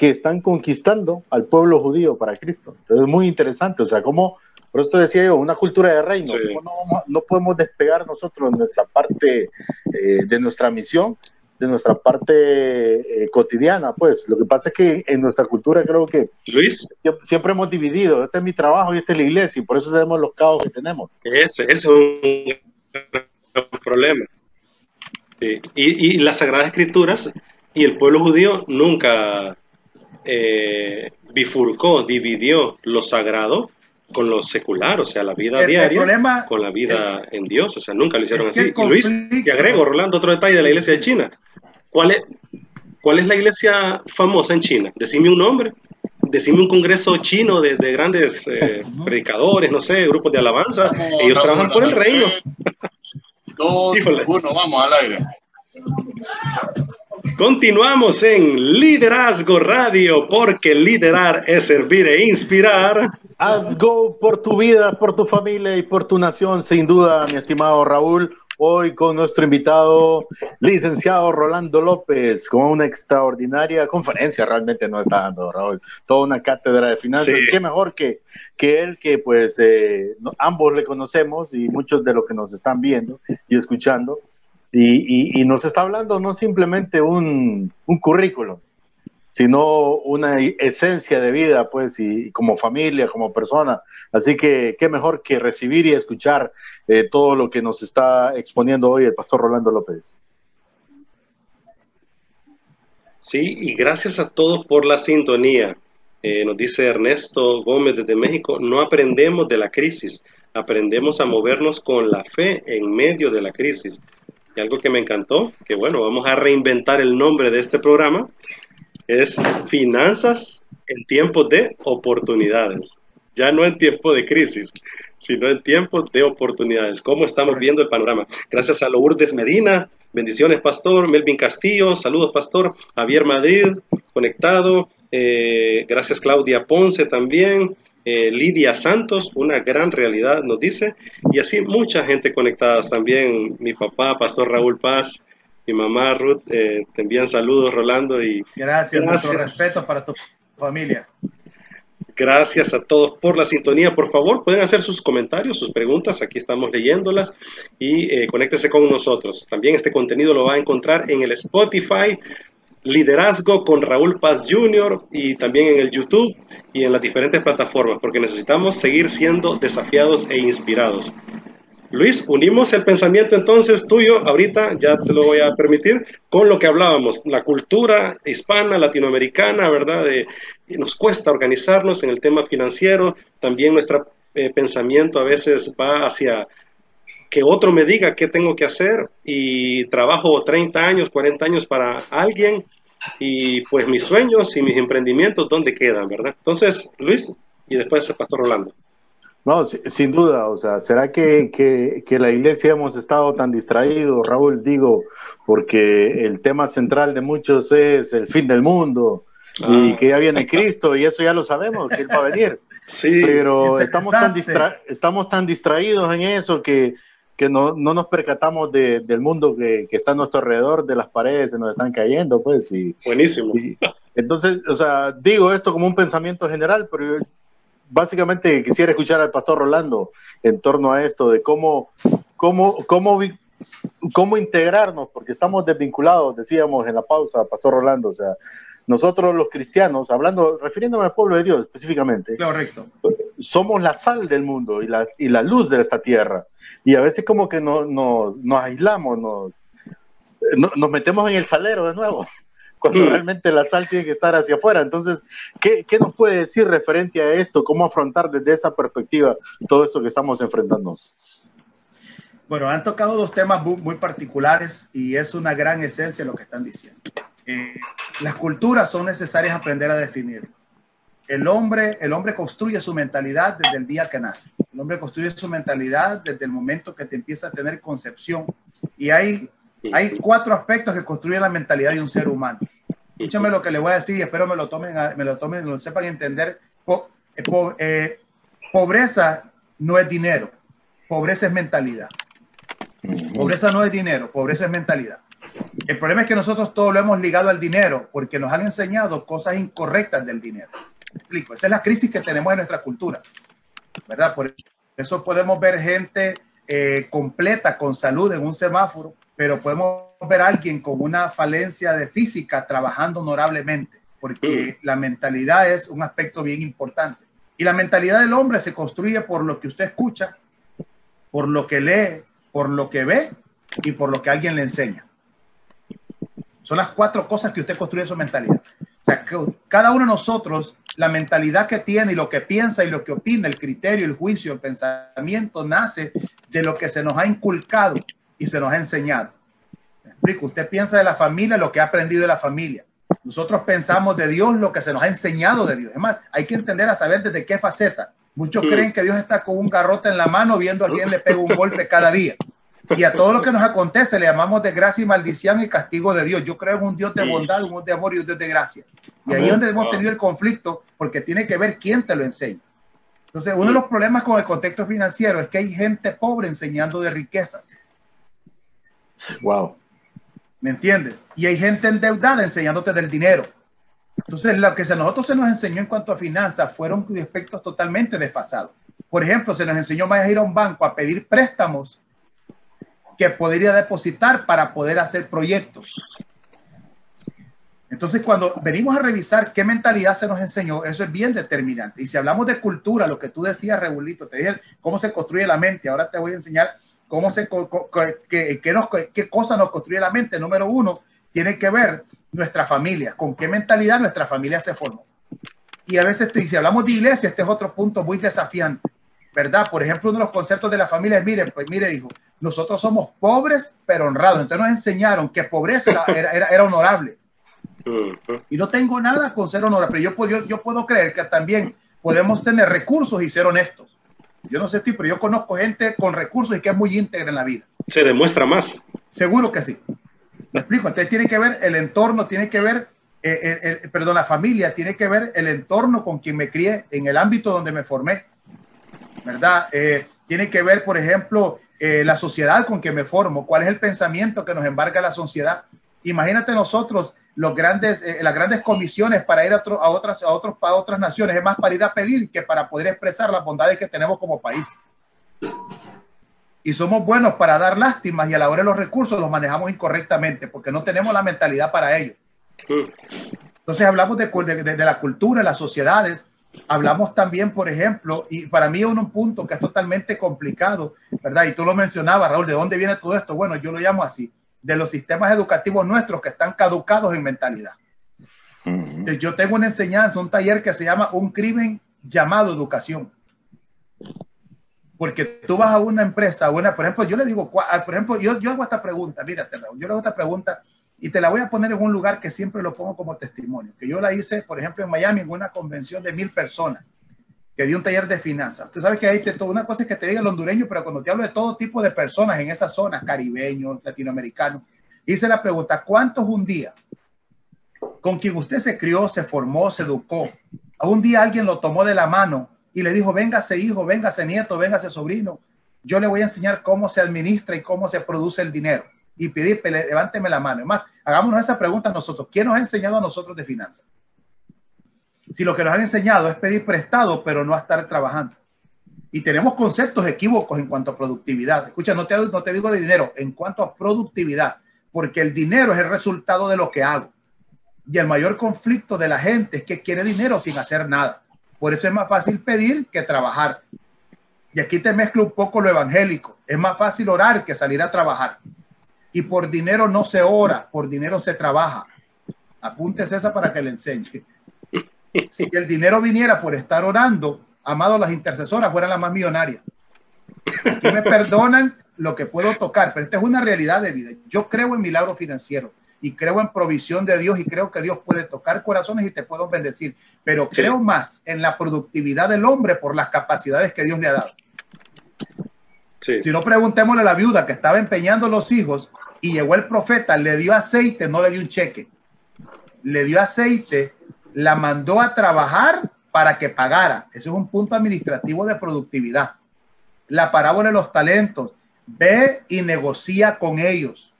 que están conquistando al pueblo judío para Cristo. Entonces es muy interesante, o sea, como, por esto decía yo, una cultura de reino, no, no, podemos despegar nosotros de nuestra parte, eh, de nuestra misión, de nuestra parte eh, cotidiana, pues. Lo que pasa es que en nuestra cultura creo que Luis siempre hemos dividido, este es mi trabajo y esta es la iglesia, y por eso tenemos los caos que tenemos. Ese, ese es un problema. Y, y las Sagradas Escrituras y el pueblo judío nunca eh, bifurcó, dividió lo sagrado con lo secular, o sea, la vida diaria con la vida en Dios, o sea, nunca lo hicieron así. Luis, te agrego, Rolando, otro detalle de la iglesia de China. ¿Cuál es? ¿cuál es la iglesia famosa en China? Decime un nombre. Decime un congreso chino de, grandes eh, predicadores, no sé, grupos de alabanza. Ellos trabajan por el reino. Dos, uno, vamos al aire. Continuamos en Liderazgo Radio, porque liderar es servir e inspirar. Haz go por tu vida, por tu familia y por tu nación, sin duda, mi estimado Raúl. Hoy con nuestro invitado, licenciado Rolando López, con una extraordinaria conferencia, realmente no está dando, Raúl, toda una cátedra de finanzas. Qué mejor que, que él, que pues eh, ambos le conocemos y muchos de los que nos están viendo y escuchando, y, nos está hablando no simplemente un, un currículum, sino una esencia de vida, pues, y, como familia, como persona. Así que qué mejor que recibir y escuchar eh, todo lo que nos está exponiendo hoy el pastor Rolando López. Sí, y gracias a todos por la sintonía. Eh, nos dice Ernesto Gómez desde México, no aprendemos de la crisis, aprendemos a movernos con la fe en medio de la crisis. Y algo que me encantó, que bueno, vamos a reinventar el nombre de este programa, es Finanzas en tiempos de oportunidades. Ya no en tiempo de crisis, sino en tiempos de oportunidades. ¿Cómo estamos viendo el panorama? Gracias a Lourdes Medina, bendiciones, Pastor. Melvin Castillo, saludos, Pastor. Javier Madrid, conectado. Eh, gracias, Claudia Ponce también. Eh, Lidia Santos, una gran realidad, nos dice, y así mucha gente conectada también, mi papá, Pastor Raúl Paz, mi mamá Ruth, eh, te envían saludos, Rolando, y gracias, gracias. respeto para tu familia. Gracias a todos por la sintonía. Por favor, pueden hacer sus comentarios, sus preguntas. Aquí estamos leyéndolas y eh, conéctese con nosotros. También este contenido lo va a encontrar en el Spotify, Liderazgo con Raúl Paz Jr. y también en el YouTube y en las diferentes plataformas, porque necesitamos seguir siendo desafiados e inspirados. Luis, unimos el pensamiento entonces tuyo, ahorita ya te lo voy a permitir, con lo que hablábamos, la cultura hispana, latinoamericana, ¿verdad? Nos cuesta organizarnos en el tema financiero, también nuestro eh, pensamiento a veces va hacia que otro me diga qué tengo que hacer y trabajo 30 años, 40 años para alguien y pues mis sueños y mis emprendimientos, ¿dónde quedan, verdad? Entonces, Luis, y después el pastor Rolando. No, sin duda, o sea, ¿será que, que, la iglesia hemos estado tan distraídos, Raúl? Digo, porque el tema central de muchos es el fin del mundo y ah. que ya viene Cristo y eso ya lo sabemos, que Él va a venir. Sí, Pero estamos tan, estamos tan distraídos en eso que, que no, no nos percatamos de, del mundo que, que, está a nuestro alrededor, de las paredes, se nos están cayendo, pues. Y, Buenísimo. entonces, o sea, digo esto como un pensamiento general, pero básicamente quisiera escuchar al pastor Rolando en torno a esto, de cómo, cómo, cómo, cómo integrarnos, porque estamos desvinculados, decíamos en la pausa, pastor Rolando, o sea, nosotros los cristianos, hablando, refiriéndome al pueblo de Dios específicamente, correcto, somos la sal del mundo y la, y la luz de esta tierra. Y a veces como que no, nos aislamos, nos, nos metemos en el salero de nuevo, cuando mm. realmente la sal tiene que estar hacia afuera. Entonces, ¿qué, ¿qué, nos puede decir referente a esto? ¿Cómo afrontar desde esa perspectiva todo esto que estamos enfrentando? Bueno, han tocado dos temas muy, particulares y es una gran esencia lo que están diciendo. Eh, las culturas son necesarias aprender a definir. El hombre, el hombre construye su mentalidad desde el día que nace. El hombre construye su mentalidad desde el momento que te empieza a tener concepción. Y hay, hay cuatro aspectos que construyen la mentalidad de un ser humano. Escúchame lo que le voy a decir y espero me lo tomen, me lo tomen, lo sepan entender. Eh, eh, pobreza no es dinero, pobreza es mentalidad. Pobreza no es dinero, pobreza es mentalidad. El problema es que nosotros todo lo hemos ligado al dinero porque nos han enseñado cosas incorrectas del dinero. Explico, esa es la crisis que tenemos en nuestra cultura, ¿verdad? Por eso podemos ver gente eh, completa con salud en un semáforo, pero podemos ver a alguien con una falencia de física trabajando honorablemente, porque la mentalidad es un aspecto bien importante. Y la mentalidad del hombre se construye por lo que usted escucha, por lo que lee, por lo que ve y por lo que alguien le enseña. Son las cuatro cosas que usted construye su mentalidad. O sea, que cada uno de nosotros, la mentalidad que tiene y lo que piensa y lo que opina, el criterio, el juicio, el pensamiento, nace de lo que se nos ha inculcado y se nos ha enseñado. ¿Me explico? Usted piensa de la familia, lo que ha aprendido de la familia. Nosotros pensamos de Dios lo que se nos ha enseñado de Dios. Es más, hay que entender hasta ver desde qué faceta. Muchos creen que Dios está con un garrote en la mano viendo a quién le pega un golpe cada día. Y a todo lo que nos acontece le llamamos de gracia y maldición y castigo de Dios. Yo creo en un Dios de bondad, un Dios de amor y un Dios de gracia. Y ahí es donde hemos tenido el conflicto porque tiene que ver quién te lo enseña. Entonces, uno de los problemas con el contexto financiero es que hay gente pobre enseñando de riquezas. Wow. ¿Me entiendes? Y hay gente endeudada enseñándote del dinero. Entonces, lo que a nosotros se nos enseñó en cuanto a finanzas fueron aspectos totalmente desfasados. Por ejemplo, se nos enseñó más a ir a un banco a pedir préstamos que podría depositar para poder hacer proyectos. Entonces, cuando venimos a revisar qué mentalidad se nos enseñó, eso es bien determinante. Y si hablamos de cultura, lo que tú decías, Regulito, te dije cómo se construye la mente. Ahora te voy a enseñar cómo se, qué, qué, nos, qué cosa nos construye la mente. Número uno, tiene que ver nuestra familia, con qué mentalidad nuestra familia se formó. Y a veces, si hablamos de iglesia, este es otro punto muy desafiante, ¿verdad? Por ejemplo, uno de los conceptos de la familia es, mire, pues mire, hijo, nosotros somos pobres pero honrados. Entonces nos enseñaron que pobreza era, era, era honorable. Y no tengo nada con ser honorable, pero yo puedo, yo, puedo creer que también podemos tener recursos y ser honestos. Yo no sé ti, pero yo conozco gente con recursos y que es muy íntegra en la vida. Se demuestra más. Seguro que sí. Me explico. Entonces tiene que ver el entorno, tiene que ver, eh, perdón, la familia, tiene que ver el entorno con quien me crié, en el ámbito donde me formé, ¿verdad? Eh, tiene que ver, por ejemplo, eh, la sociedad con que me formo, cuál es el pensamiento que nos embarga la sociedad. Imagínate nosotros los grandes, eh, las grandes comisiones para ir a, a, otras, a, otros, a otras naciones, es más para ir a pedir que para poder expresar las bondades que tenemos como país. Y somos buenos para dar lástimas y a la hora de los recursos los manejamos incorrectamente porque no tenemos la mentalidad para ello. Entonces hablamos de, de, de la cultura, las sociedades, Hablamos también, por ejemplo, y para mí un punto que es totalmente complicado, ¿verdad? Y tú lo mencionabas, Raúl, ¿de dónde viene todo esto? Bueno, yo lo llamo así, de los sistemas educativos nuestros que están caducados en mentalidad. Yo tengo una enseñanza, un taller que se llama Un crimen llamado educación. Porque tú vas a una empresa, una, por ejemplo, yo le digo, ah, por ejemplo, yo, yo hago esta pregunta, mírate, Raúl, yo le hago esta pregunta y te la voy a poner en un lugar que siempre lo pongo como testimonio, que yo la hice, por ejemplo, en Miami, en una convención de mil personas, que di un taller de finanzas. Usted sabe que hay una cosa que te diga el hondureño, pero cuando te hablo de todo tipo de personas en esa zona, caribeños, latinoamericanos, hice la pregunta, ¿cuántos un día con quien usted se crió, se formó, se educó, a un día alguien lo tomó de la mano y le dijo, véngase hijo, véngase nieto, véngase sobrino, yo le voy a enseñar cómo se administra y cómo se produce el dinero y pedir, levánteme la mano. Es más, hagámonos esa pregunta nosotros. ¿Quién nos ha enseñado a nosotros de finanzas? Si lo que nos han enseñado es pedir prestado, pero no a estar trabajando. Y tenemos conceptos equívocos en cuanto a productividad. Escucha, no te, no te digo de dinero, en cuanto a productividad, porque el dinero es el resultado de lo que hago. Y el mayor conflicto de la gente es que quiere dinero sin hacer nada. Por eso es más fácil pedir que trabajar. Y aquí te mezclo un poco lo evangélico. Es más fácil orar que salir a trabajar. Y por dinero no se ora, por dinero se trabaja. Apúntese esa para que le enseñe. Si el dinero viniera por estar orando, amado, las intercesoras fueran las más millonarias. Aquí me perdonan lo que puedo tocar, pero esta es una realidad de vida. Yo creo en milagro financiero y creo en provisión de Dios y creo que Dios puede tocar corazones y te puedo bendecir, pero creo más en la productividad del hombre por las capacidades que Dios le ha dado. Si no, preguntémosle a la viuda que estaba empeñando los hijos y llegó el profeta, le dio aceite, no le dio un cheque. Le dio aceite, la mandó a trabajar para que pagara. Eso es un punto administrativo de productividad. La parábola de los talentos. Ve y negocia con ellos.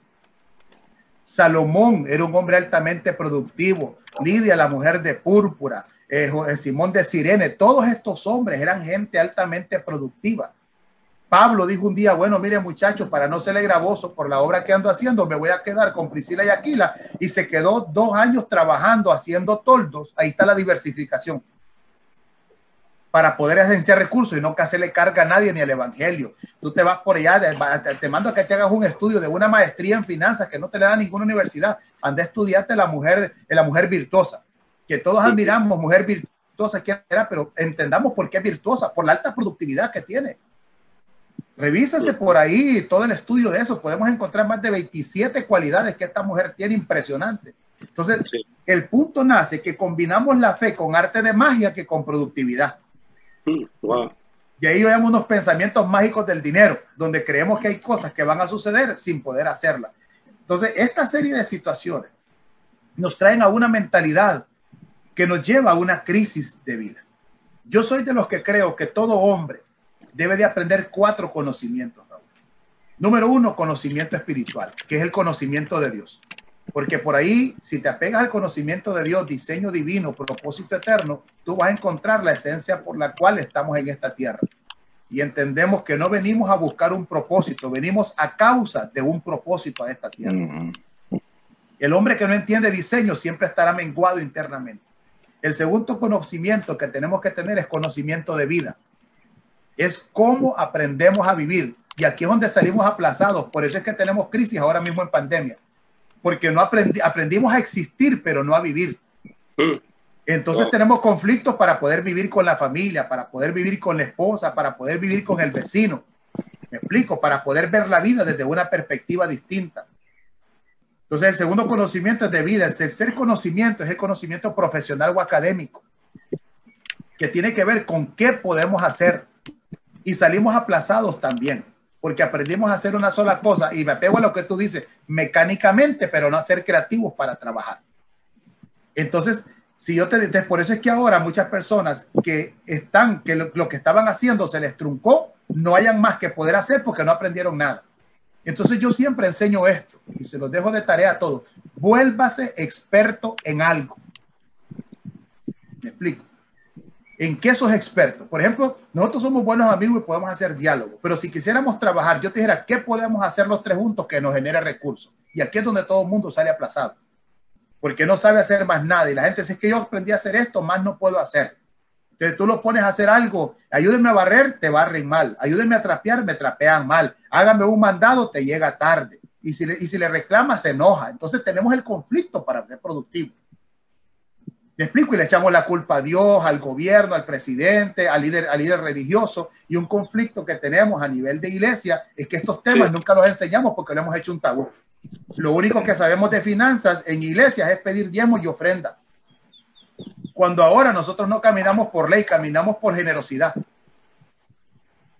Salomón era un hombre altamente productivo. Lidia, la mujer de púrpura. Eh, Simón de Sirene. Todos estos hombres eran gente altamente productiva. Pablo dijo un día, bueno, mire muchachos, para no serle gravoso por la obra que ando haciendo, me voy a quedar con Priscila y Aquila. Y se quedó dos años trabajando, haciendo toldos. Ahí está la diversificación. Para poder agenciar recursos y no que hacerle carga a nadie ni al evangelio. Tú te vas por allá, te mando a que te hagas un estudio de una maestría en finanzas que no te le da ninguna universidad. Anda a estudiarte la mujer, la mujer virtuosa. Que todos admiramos, mujer virtuosa, quién era, pero entendamos por qué es virtuosa, por la alta productividad que tiene Revísese por ahí todo el estudio de eso. Podemos encontrar más de 27 cualidades que esta mujer tiene impresionante. Entonces, el punto nace que combinamos la fe con arte de magia que con productividad. Mm, y ahí vemos unos pensamientos mágicos del dinero, donde creemos que hay cosas que van a suceder sin poder hacerlas. Entonces, esta serie de situaciones nos traen a una mentalidad que nos lleva a una crisis de vida. Yo soy de los que creo que todo hombre debe de aprender cuatro conocimientos. Número uno, conocimiento espiritual, que es el conocimiento de Dios. Porque por ahí, si te apegas al conocimiento de Dios, diseño divino, propósito eterno, tú vas a encontrar la esencia por la cual estamos en esta tierra. Y entendemos que no venimos a buscar un propósito, venimos a causa de un propósito a esta tierra. El hombre que no entiende diseño siempre estará menguado internamente. El segundo conocimiento que tenemos que tener es conocimiento de vida. Es cómo aprendemos a vivir. Y aquí es donde salimos aplazados. Por eso es que tenemos crisis ahora mismo en pandemia porque no aprendimos a existir, pero no a vivir. Entonces tenemos conflictos para poder vivir con la familia, para poder vivir con la esposa, para poder vivir con el vecino. Me explico, para poder ver la vida desde una perspectiva distinta. Entonces el segundo conocimiento es de vida. El tercer conocimiento es el conocimiento profesional o académico, que tiene que ver con qué podemos hacer. Y salimos aplazados también porque aprendimos a hacer una sola cosa y me apego a lo que tú dices, mecánicamente, pero no a ser creativos para trabajar. Entonces, si yo te, digo, por eso es que ahora muchas personas que están, que lo, que estaban haciendo se les truncó, no hayan más que poder hacer porque no aprendieron nada. Entonces yo siempre enseño esto y se los dejo de tarea a todos. Vuélvase experto en algo. Me explico. ¿En qué sos experto? Por ejemplo, nosotros somos buenos amigos y podemos hacer diálogo, pero si quisiéramos trabajar, yo te dijera, ¿qué podemos hacer los tres juntos que nos genere recursos? Y aquí es donde todo el mundo sale aplazado, porque no sabe hacer más nada. Y la gente dice, es que yo aprendí a hacer esto, más no puedo hacer. Entonces tú lo pones a hacer algo, ayúdenme a barrer, te barren mal, ayúdenme a trapear, me trapean mal, hágame un mandado, te llega tarde. Y si le, y si le reclama, se enoja. Entonces tenemos el conflicto para ser productivo explico? Y le echamos la culpa a Dios, al gobierno, al presidente, al líder, al líder religioso. Y un conflicto que tenemos a nivel de iglesia es que estos temas nunca los enseñamos porque lo hemos hecho un tabú. Lo único que sabemos de finanzas en iglesias es pedir diezmos y ofrenda. Cuando ahora nosotros no caminamos por ley, caminamos por generosidad.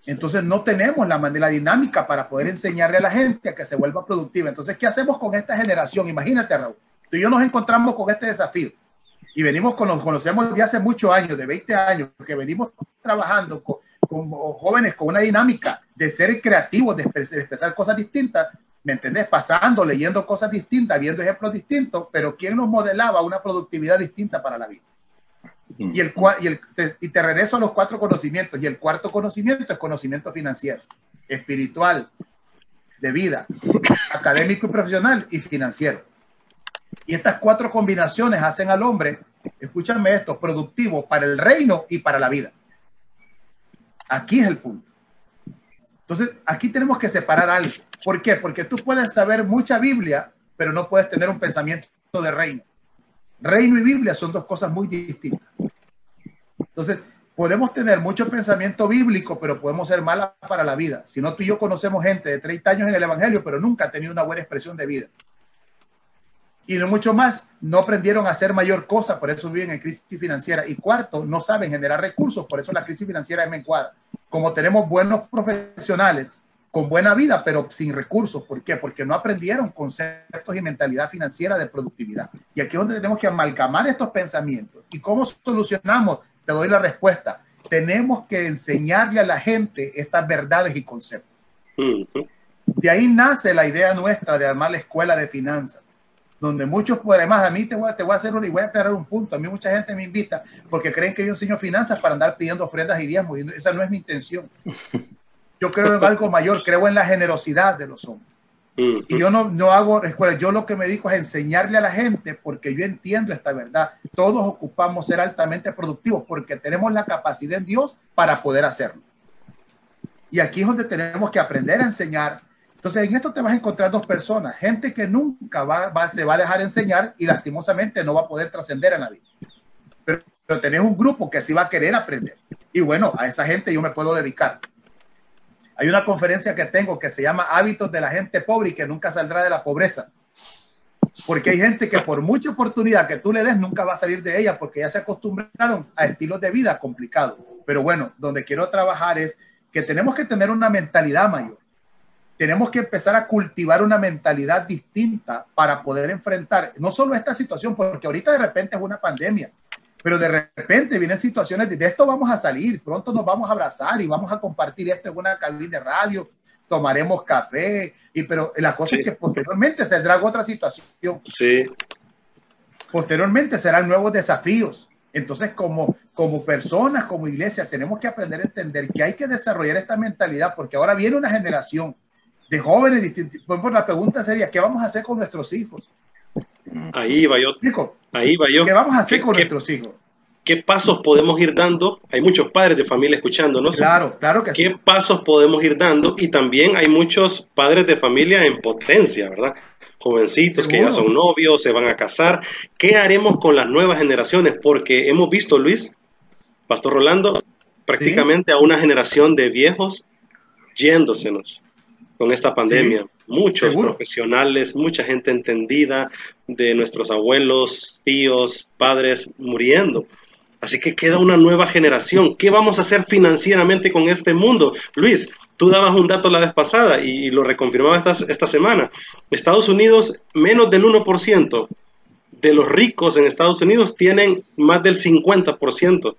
Entonces no tenemos la manera dinámica para poder enseñarle a la gente a que se vuelva productiva. Entonces, ¿qué hacemos con esta generación? Imagínate, Raúl, tú y yo nos encontramos con este desafío y venimos con los conocemos de hace muchos años, de 20 años, que venimos trabajando con, jóvenes con una dinámica de ser creativos, de, expresar cosas distintas, ¿me entendés? Pasando, leyendo cosas distintas, viendo ejemplos distintos, pero ¿quién nos modelaba una productividad distinta para la vida? Y, el, y, el, te, y te regreso a los cuatro conocimientos. Y el cuarto conocimiento es conocimiento financiero, espiritual, de vida, académico y profesional y financiero. Y estas cuatro combinaciones hacen al hombre, escúchame esto, productivo para el reino y para la vida. Aquí es el punto. Entonces, aquí tenemos que separar algo. ¿Por qué? Porque tú puedes saber mucha Biblia, pero no puedes tener un pensamiento de reino. Reino y Biblia son dos cosas muy distintas. Entonces, podemos tener mucho pensamiento bíblico, pero podemos ser malas para la vida. Si no, tú y yo conocemos gente de 30 años en el Evangelio, pero nunca ha tenido una buena expresión de vida y no mucho más, no aprendieron a hacer mayor cosa, por eso viven en crisis financiera. Y cuarto, no saben generar recursos, por eso la crisis financiera es menguada. Como tenemos buenos profesionales con buena vida, pero sin recursos, ¿por qué? Porque no aprendieron conceptos y mentalidad financiera de productividad. Y aquí es donde tenemos que amalgamar estos pensamientos. ¿Y cómo solucionamos? Te doy la respuesta. Tenemos que enseñarle a la gente estas verdades y conceptos. De ahí nace la idea nuestra de armar la escuela de finanzas donde muchos, pues, además, a mí te voy, te voy a hacer un, y voy a aclarar un punto. A mí mucha gente me invita porque creen que yo enseño finanzas para andar pidiendo ofrendas y diezmos. Y esa no es mi intención. Yo creo en algo mayor, creo en la generosidad de los hombres. Y yo no, no hago escuela, yo lo que me digo es enseñarle a la gente porque yo entiendo esta verdad. Todos ocupamos ser altamente productivos porque tenemos la capacidad en Dios para poder hacerlo. Y aquí es donde tenemos que aprender a enseñar entonces, en esto te vas a encontrar dos personas, gente que nunca se va a dejar enseñar y lastimosamente no va a poder trascender en la vida. Pero, pero tenés un grupo que sí va a querer aprender. Y bueno, a esa gente yo me puedo dedicar. Hay una conferencia que tengo que se llama Hábitos de la gente pobre y que nunca saldrá de la pobreza. Porque hay gente que por mucha oportunidad que tú le des, nunca va a salir de ella porque ya se acostumbraron a estilos de vida complicados. Pero bueno, donde quiero trabajar es que tenemos que tener una mentalidad mayor. Tenemos que empezar a cultivar una mentalidad distinta para poder enfrentar no solo esta situación, porque ahorita de repente es una pandemia, pero de repente vienen situaciones de, de esto vamos a salir, pronto nos vamos a abrazar y vamos a compartir esto en una cabina de radio, tomaremos café, y pero la cosa es que posteriormente saldrá otra situación. Sí. Posteriormente serán nuevos desafíos. Entonces, como, como personas, como iglesia, tenemos que aprender a entender que hay que desarrollar esta mentalidad, porque ahora viene una generación de jóvenes distintos. Pues, la pregunta sería, ¿qué vamos a hacer con nuestros hijos? Ahí va yo. Ahí va yo. ¿Qué vamos a hacer con nuestros hijos? ¿Qué pasos podemos ir dando? Hay muchos padres de familia escuchándonos. Claro, claro que sí. ¿Qué pasos podemos ir dando? Y también hay muchos padres de familia en potencia, ¿verdad? Jovencitos que ya son novios, se van a casar. ¿Qué haremos con las nuevas generaciones? Porque hemos visto, Luis, Pastor Rolando, prácticamente a una generación de viejos yéndosenos con esta pandemia. Muchos profesionales, mucha gente entendida de nuestros abuelos, tíos, padres muriendo. Así que queda una nueva generación. ¿Qué vamos a hacer financieramente con este mundo? Luis, tú dabas un dato la vez pasada y, lo reconfirmaba esta, esta semana. Estados Unidos, menos del 1% de los ricos en Estados Unidos tienen más del 50%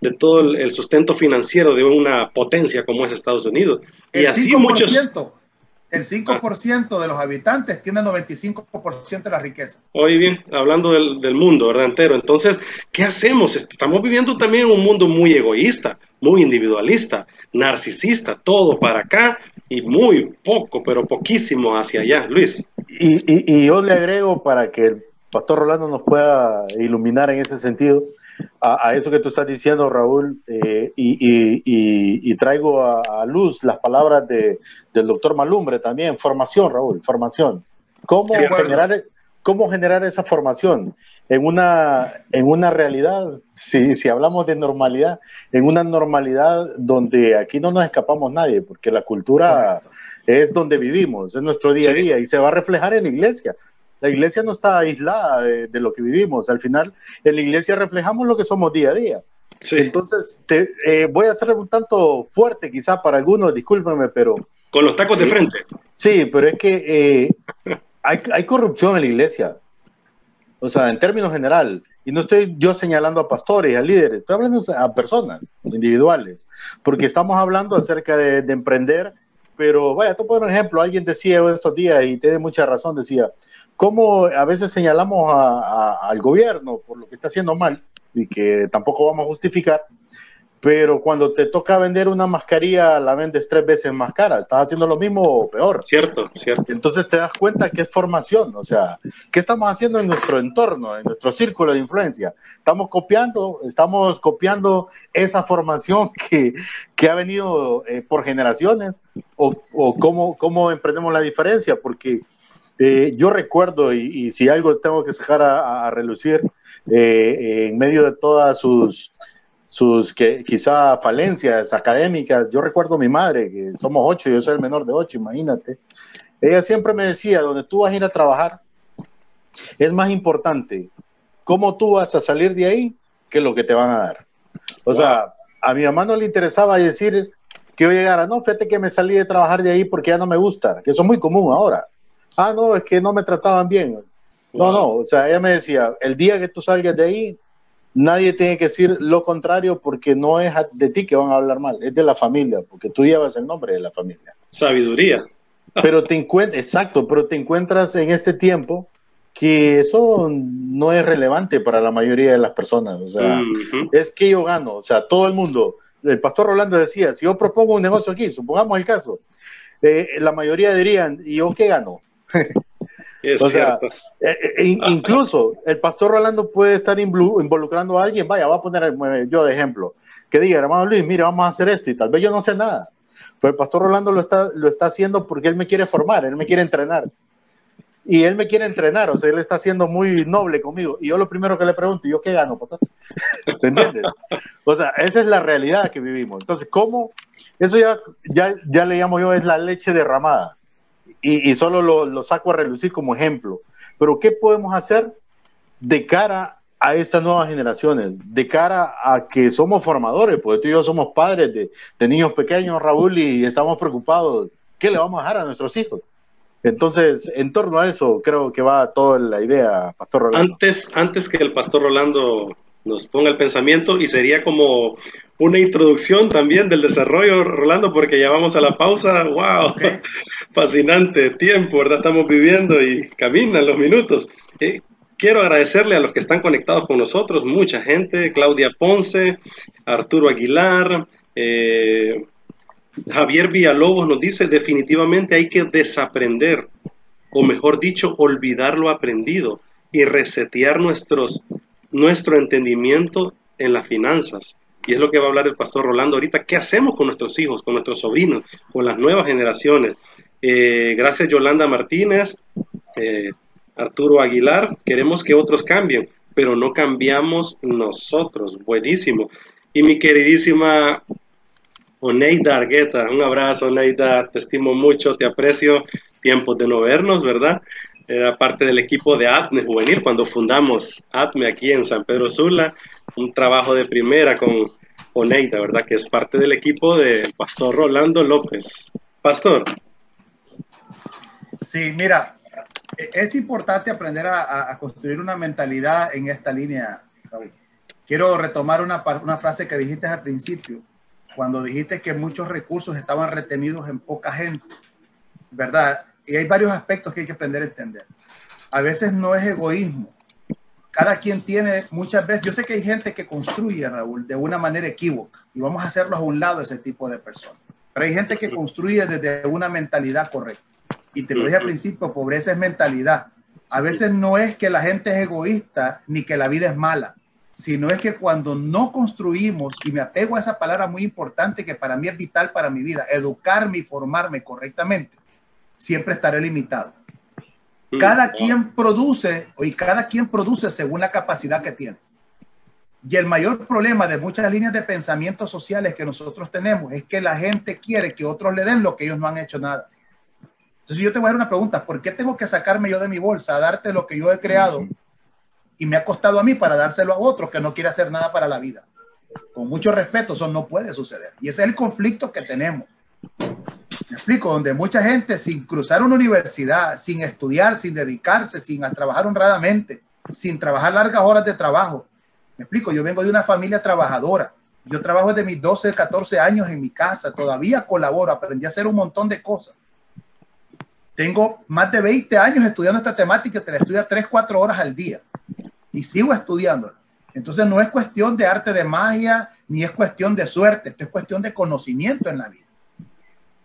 de todo el, sustento financiero de una potencia como es Estados Unidos. y así muchos el 5% de los habitantes tiene 95% de la riqueza. Hoy bien, hablando del, mundo, ¿verdad? Entero. Entonces, ¿qué hacemos? Estamos viviendo también un mundo muy egoísta, muy individualista, narcisista, todo para acá y muy poco, pero poquísimo hacia allá. Luis. Y, y yo le agrego para que el pastor Rolando nos pueda iluminar en ese sentido a, eso que tú estás diciendo, Raúl, eh, y, traigo a, luz las palabras de, del doctor Malumbre también. Formación, Raúl, formación. ¿Cómo, generar, ¿Cómo generar esa formación? En una, en una realidad, si, si hablamos de normalidad, en una normalidad donde aquí no nos escapamos nadie, porque la cultura es donde vivimos, es nuestro día a día y se va a reflejar en la iglesia. La iglesia no está aislada de, lo que vivimos. Al final, en la iglesia reflejamos lo que somos día a día. Entonces, te, eh, voy a ser un tanto fuerte quizá para algunos, discúlpeme, pero... Con los tacos de frente. Sí, pero es que eh, hay, hay corrupción en la iglesia. O sea, en términos general. Y no estoy yo señalando a pastores, a líderes, estoy hablando a personas individuales, porque estamos hablando acerca de, emprender, pero vaya, te pongo un ejemplo, alguien decía estos días y tiene mucha razón, decía, cómo a veces señalamos al gobierno por lo que está haciendo mal y que tampoco vamos a justificar, pero cuando te toca vender una mascarilla la vendes tres veces más cara, estás haciendo lo mismo o peor. Cierto, cierto. Entonces te das cuenta que es formación, o sea, ¿qué estamos haciendo en nuestro entorno, en nuestro círculo de influencia? Estamos copiando, estamos copiando esa formación que, que ha venido eh, por generaciones o, o cómo, cómo emprendemos la diferencia, porque eh, yo recuerdo, y, si algo tengo que sacar a, relucir, eh, en medio de todas sus, sus que, quizá falencias académicas, yo recuerdo a mi madre, que somos ocho, yo soy el menor de ocho, imagínate. Ella siempre me decía, donde tú vas a ir a trabajar, es más importante cómo tú vas a salir de ahí que lo que te van a dar. O sea, a mi mamá no le interesaba decir que yo llegara, no, fíjate que me salí de trabajar de ahí porque ya no me gusta, que eso es muy común ahora ah, no, es que no me trataban bien. No, no, o sea, ella me decía, el día que tú salgas de ahí, nadie tiene que decir lo contrario porque no es de ti que van a hablar mal, es de la familia, porque tú llevas el nombre de la familia. Sabiduría. Pero te encuentras, exacto, pero te encuentras en este tiempo que eso no es relevante para la mayoría de las personas, o sea, es que yo gano, o sea, todo el mundo, el pastor Rolando decía, si yo propongo un negocio aquí, supongamos el caso, eh, la mayoría dirían, ¿y yo qué gano? O sea, eh, eh, incluso el pastor Rolando puede estar involucrando a alguien, vaya, va a poner yo de ejemplo, que diga, hermano Luis, mira, vamos a hacer esto y tal vez yo no sé nada. Pero el pastor Rolando lo está, lo está haciendo porque él me quiere formar, él me quiere entrenar. Y él me quiere entrenar, o sea, él está siendo muy noble conmigo. Y yo lo primero que le pregunto, ¿yo qué gano, pastor? ¿Te entiendes? O sea, esa es la realidad que vivimos. Entonces, ¿cómo? Eso ya, ya, ya le llamo yo, es la leche derramada y, solo lo, saco a relucir como ejemplo. pero ¿qué podemos hacer de cara a estas nuevas generaciones, de cara a que somos formadores, porque tú y yo somos padres de, de niños pequeños, Raúl, y estamos preocupados, ¿qué le vamos a dejar a nuestros hijos? Entonces, en torno a eso, creo que va toda la idea, Pastor Rolando. Antes, antes que el Pastor Rolando nos ponga el pensamiento, y sería como una introducción también del desarrollo, Rolando, porque ya vamos a la pausa. ¡Wow! Fascinante tiempo, ¿verdad? Estamos viviendo y caminan los minutos. Eh, Quiero agradecerle a los que están conectados con nosotros, mucha gente, Claudia Ponce, Arturo Aguilar, eh, Javier Villalobos nos dice, definitivamente hay que desaprender, o mejor dicho, olvidar lo aprendido y resetear nuestros, nuestro entendimiento en las finanzas. Y es lo que va a hablar el pastor Rolando ahorita. ¿Qué hacemos con nuestros hijos, con nuestros sobrinos, con las nuevas generaciones? Eh, gracias Yolanda Martínez. Eh, Arturo Aguilar, queremos que otros cambien, pero no cambiamos nosotros. Buenísimo. Y mi queridísima Oneida Argueta, un abrazo Oneida, te estimo mucho, te aprecio. Tiempos de no vernos, ¿verdad? Era parte del equipo de ATME Juvenil cuando fundamos ATME aquí en San Pedro Sula, un trabajo de primera con Oneida, ¿verdad? Que es parte del equipo del pastor Rolando López. Pastor. Sí, mira, es importante aprender a, construir una mentalidad en esta línea. Quiero retomar una, una frase que dijiste al principio, cuando dijiste que muchos recursos estaban retenidos en poca gente, ¿verdad? Y hay varios aspectos que hay que aprender a entender. A veces no es egoísmo. Cada quien tiene muchas veces, yo sé que hay gente que construye, Raúl, de una manera equívoca y vamos a hacerlo a un lado ese tipo de personas. Pero hay gente que construye desde una mentalidad correcta y te lo dije al principio, pobreza es mentalidad. A veces no es que la gente es egoísta ni que la vida es mala, sino es que cuando no construimos, y me apego a esa palabra muy importante que para mí es vital para mi vida, educarme y formarme correctamente, siempre estaré limitado. Cada quien produce, y cada quien produce según la capacidad que tiene. Y el mayor problema de muchas líneas de pensamiento sociales que nosotros tenemos es que la gente quiere que otros le den lo que ellos no han hecho nada. Entonces yo te voy a dar una pregunta, ¿por qué tengo que sacarme yo de mi bolsa a darte lo que yo he creado y me ha costado a mí para dárselo a otro que no quiere hacer nada para la vida? Con mucho respeto, eso no puede suceder. Y ese es el conflicto que tenemos. Me explico, donde mucha gente sin cruzar una universidad, sin estudiar, sin dedicarse, sin trabajar honradamente, sin trabajar largas horas de trabajo. Me explico, yo vengo de una familia trabajadora. Yo trabajo desde mis 12, 14 años en mi casa, todavía colaboro, aprendí a hacer un montón de cosas. Tengo más de 20 años estudiando esta temática, te la estudio 3, 4 horas al día y sigo estudiándola. Entonces no es cuestión de arte de magia, ni es cuestión de suerte, esto es cuestión de conocimiento en la vida.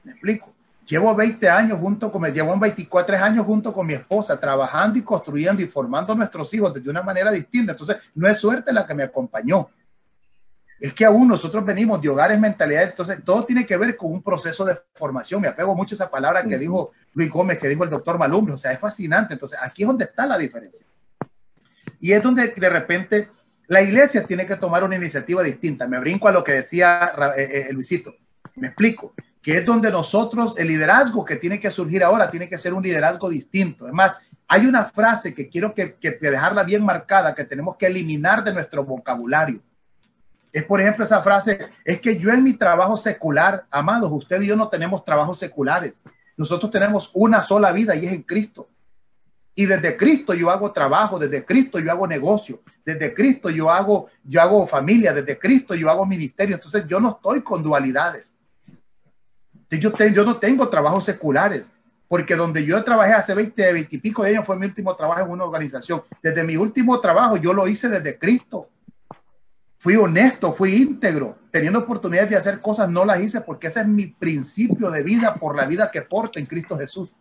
¿Me explico? Llevo 20 años junto con, llevo 24 años junto con mi esposa, trabajando y construyendo y formando a nuestros hijos de una manera distinta. Entonces, no es suerte la que me acompañó, es que aún nosotros venimos de hogares mentalidades, entonces todo tiene que ver con un proceso de formación. Me apego mucho a esa palabra que dijo Luis Gómez, que dijo el doctor Malumbre, o sea, es fascinante. Entonces, aquí es donde está la diferencia. Y es donde de repente la iglesia tiene que tomar una iniciativa distinta. Me brinco a lo que decía eh, eh, Luisito. Me explico. Que es donde nosotros, el liderazgo que tiene que surgir ahora, tiene que ser un liderazgo distinto. Además, hay una frase que quiero que, que dejarla bien marcada, que tenemos que eliminar de nuestro vocabulario es, por ejemplo, esa frase, es que yo en mi trabajo secular, amados, usted y yo no tenemos trabajos seculares. Nosotros tenemos una sola vida y es en Cristo. Y desde Cristo yo hago trabajo, desde Cristo yo hago negocio, desde Cristo yo hago, yo hago familia, desde Cristo yo hago ministerio. Entonces yo no estoy con dualidades. Yo, yo no tengo trabajos seculares, porque donde yo trabajé hace 20, 20 y pico de años fue mi último trabajo en una organización. Desde mi último trabajo yo lo hice desde Cristo fui honesto, fui íntegro, teniendo oportunidades de hacer cosas, no las hice porque ese es mi principio de vida por la vida que porto en Cristo Jesús.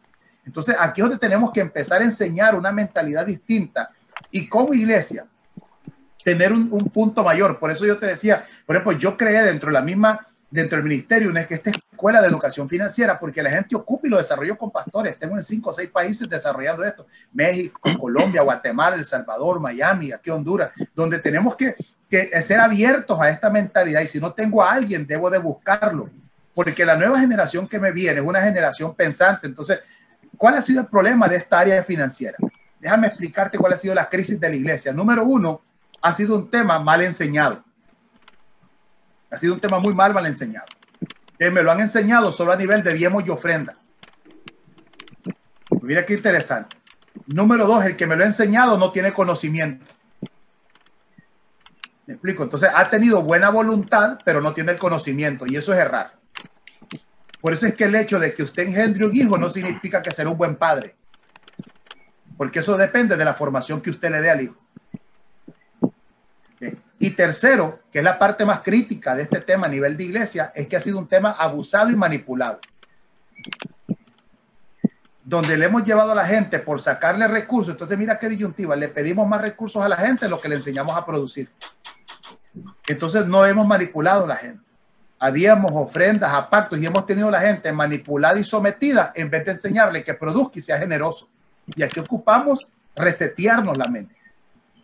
Entonces, aquí es donde tenemos que empezar a enseñar una mentalidad distinta y como iglesia tener un, un punto mayor. Por eso yo te decía, por ejemplo, yo creé dentro de la misma dentro del ministerio una esta escuela de educación financiera, porque la gente ocupa y lo desarrolló con pastores. Tengo en cinco o seis países desarrollando esto: México, Colombia, Guatemala, El Salvador, Miami, aquí Honduras, donde tenemos que, que ser abiertos a esta mentalidad. Y si no tengo a alguien, debo de buscarlo, porque la nueva generación que me viene es una generación pensante. Entonces, ¿cuál ha sido el problema de esta área financiera? déjame explicarte cuál ha sido la crisis de la iglesia. Número uno, ha sido un tema mal enseñado. Ha sido un tema muy mal, mal enseñado. Que me lo han enseñado solo a nivel de diezmos y ofrenda. Mira qué interesante. Número dos, el que me lo ha enseñado no tiene conocimiento. Me explico. Entonces ha tenido buena voluntad, pero no tiene el conocimiento y eso es errar. Por eso es que el hecho de que usted engendre un hijo no significa que será un buen padre. Porque eso depende de la formación que usted le dé al hijo. Y tercero, que es la parte más crítica de este tema a nivel de iglesia, es que ha sido un tema abusado y manipulado. Donde le hemos llevado a la gente por sacarle recursos. Entonces, mira qué disyuntiva. Le pedimos más recursos a la gente de lo que le enseñamos a producir. Entonces, no hemos manipulado a la gente. Habíamos ofrendas, a y hemos tenido a la gente manipulada y sometida en vez de enseñarle que produzca y sea generoso. Y aquí ocupamos resetearnos la mente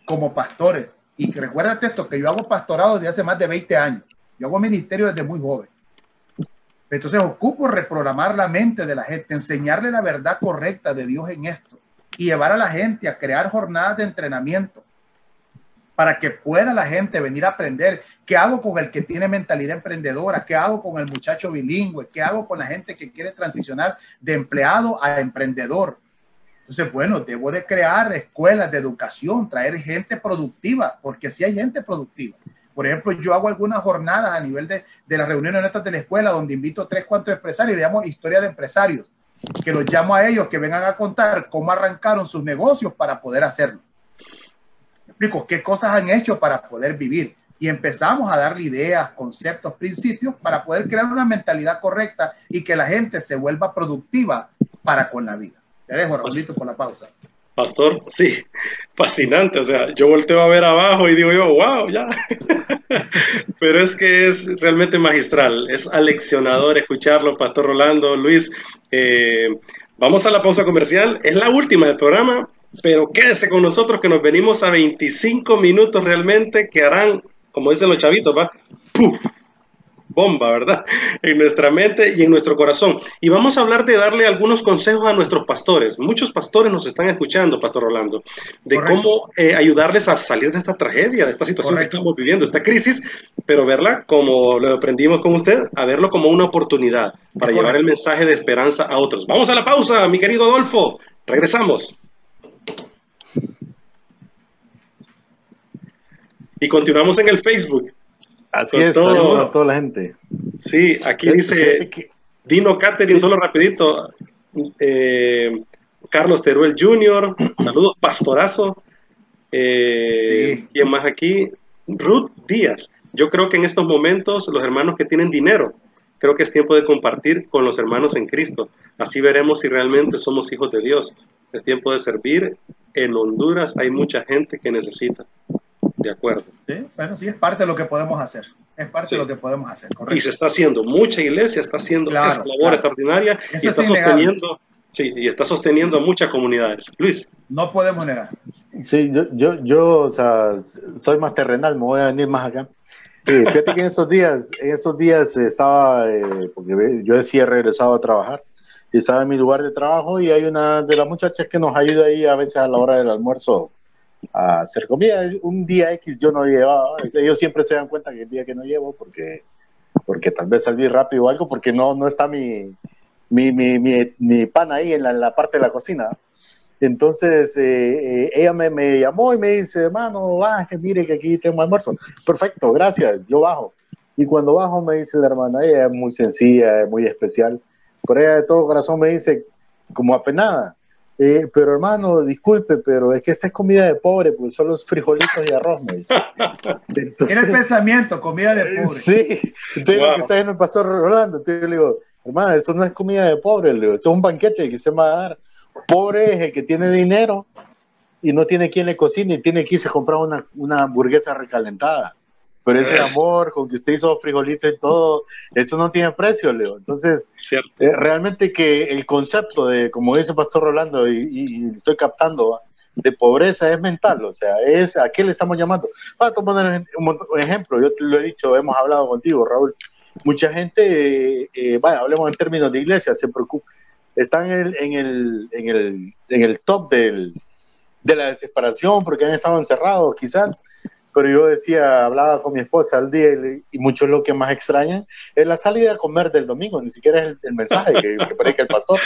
como pastores, y recuérdate esto, que yo hago pastorado desde hace más de 20 años. Yo hago ministerio desde muy joven. Entonces ocupo reprogramar la mente de la gente, enseñarle la verdad correcta de Dios en esto y llevar a la gente a crear jornadas de entrenamiento para que pueda la gente venir a aprender qué hago con el que tiene mentalidad emprendedora, qué hago con el muchacho bilingüe, qué hago con la gente que quiere transicionar de empleado a emprendedor. Entonces, bueno, debo de crear escuelas de educación, traer gente productiva, porque si hay gente productiva. Por ejemplo, yo hago algunas jornadas a nivel de, de las reuniones de la escuela donde invito a tres, cuatro empresarios le llamo historia de empresarios, que los llamo a ellos que vengan a contar cómo arrancaron sus negocios para poder hacerlo. ¿Me explico qué cosas han hecho para poder vivir. Y empezamos a darle ideas, conceptos, principios para poder crear una mentalidad correcta y que la gente se vuelva productiva para con la vida. Te dejo, Raulito, por la pausa. Pastor, sí, fascinante. O sea, yo volteo a ver abajo y digo yo, wow, ya. Pero es que es realmente magistral, es aleccionador escucharlo, Pastor Rolando, Luis. Eh, vamos a la pausa comercial, es la última del programa, pero quédese con nosotros que nos venimos a 25 minutos realmente que harán, como dicen los chavitos, va, ¡puf! bomba, ¿verdad? En nuestra mente y en nuestro corazón. Y vamos a hablar de darle algunos consejos a nuestros pastores. Muchos pastores nos están escuchando, Pastor Rolando, de cómo eh, ayudarles a salir de esta tragedia, de esta situación que estamos viviendo, esta crisis, pero verla como lo aprendimos con usted, a verlo como una oportunidad para llevar el mensaje de esperanza a otros. Vamos a la pausa, mi querido Adolfo. Regresamos. Y continuamos en el Facebook. Así es, saludos a toda la gente. Sí, aquí dice Dino Catherine, solo rapidito. Eh, Carlos Teruel Jr., saludos, pastorazo. Eh, ¿Quién más aquí? Ruth Díaz. Yo creo que en estos momentos los hermanos que tienen dinero, creo que es tiempo de compartir con los hermanos en Cristo. Así veremos si realmente somos hijos de Dios. Es tiempo de servir. En Honduras hay mucha gente que necesita. De acuerdo. Sí, bueno, sí, es parte de lo que podemos hacer. Es parte de lo que podemos hacer, correcto. Y se está haciendo, mucha iglesia está haciendo esta labor extraordinaria y está sosteniendo, sí, y está sosteniendo a muchas comunidades. Luis. No podemos negar. Sí, yo, yo, yo o sea, soy más terrenal, me voy a venir más acá. fíjate que en esos días, en esos días estaba, eh, porque yo decía regresado a trabajar, y estaba en mi lugar de trabajo y hay una de las muchachas que nos ayuda ahí a veces a la hora del almuerzo a hacer comida. Un día X yo no llevaba, ellos siempre se dan cuenta que el día que no llevo, porque, porque tal vez salí rápido o algo, porque no, no está mi, mi, mi, mi, pan ahí en la, parte de la cocina. Entonces eh, eh, ella me, me, llamó y me dice, hermano, baje, mire que aquí tengo almuerzo. Perfecto, gracias, yo bajo. Y cuando bajo me dice la hermana, ella es muy sencilla, es muy especial, pero ella de todo corazón me dice, como apenada, eh, pero hermano, disculpe, pero es que esta es comida de pobre, pues son los frijolitos y arroz, me dice. Tiene el pensamiento, comida de pobre. Sí, entonces lo que está en el pastor Rolando, entonces yo le digo, hermano, eso no es comida de pobre, le digo, esto es un banquete que se va a dar. Pobre es el que tiene dinero y no tiene quien le cocine y tiene que irse a comprar una, una hamburguesa recalentada pero ese amor con que usted hizo frijolito y todo, eso no tiene precio, Leo. Entonces, eh, realmente que el concepto de, como dice Pastor Rolando, y, estoy captando, de pobreza es mental, o sea, es a qué le estamos llamando. Para poner un, ejemplo, yo te lo he dicho, hemos hablado contigo, Raúl. Mucha gente, eh, vaya, hablemos en términos de iglesia, se preocupa, están en el, en el, en el, en el top del, de la desesperación porque han estado encerrados, quizás. Pero yo decía, hablaba con mi esposa al día y, mucho lo que más extraña es la salida a comer del domingo, ni siquiera es el, mensaje que, que predica el pastor.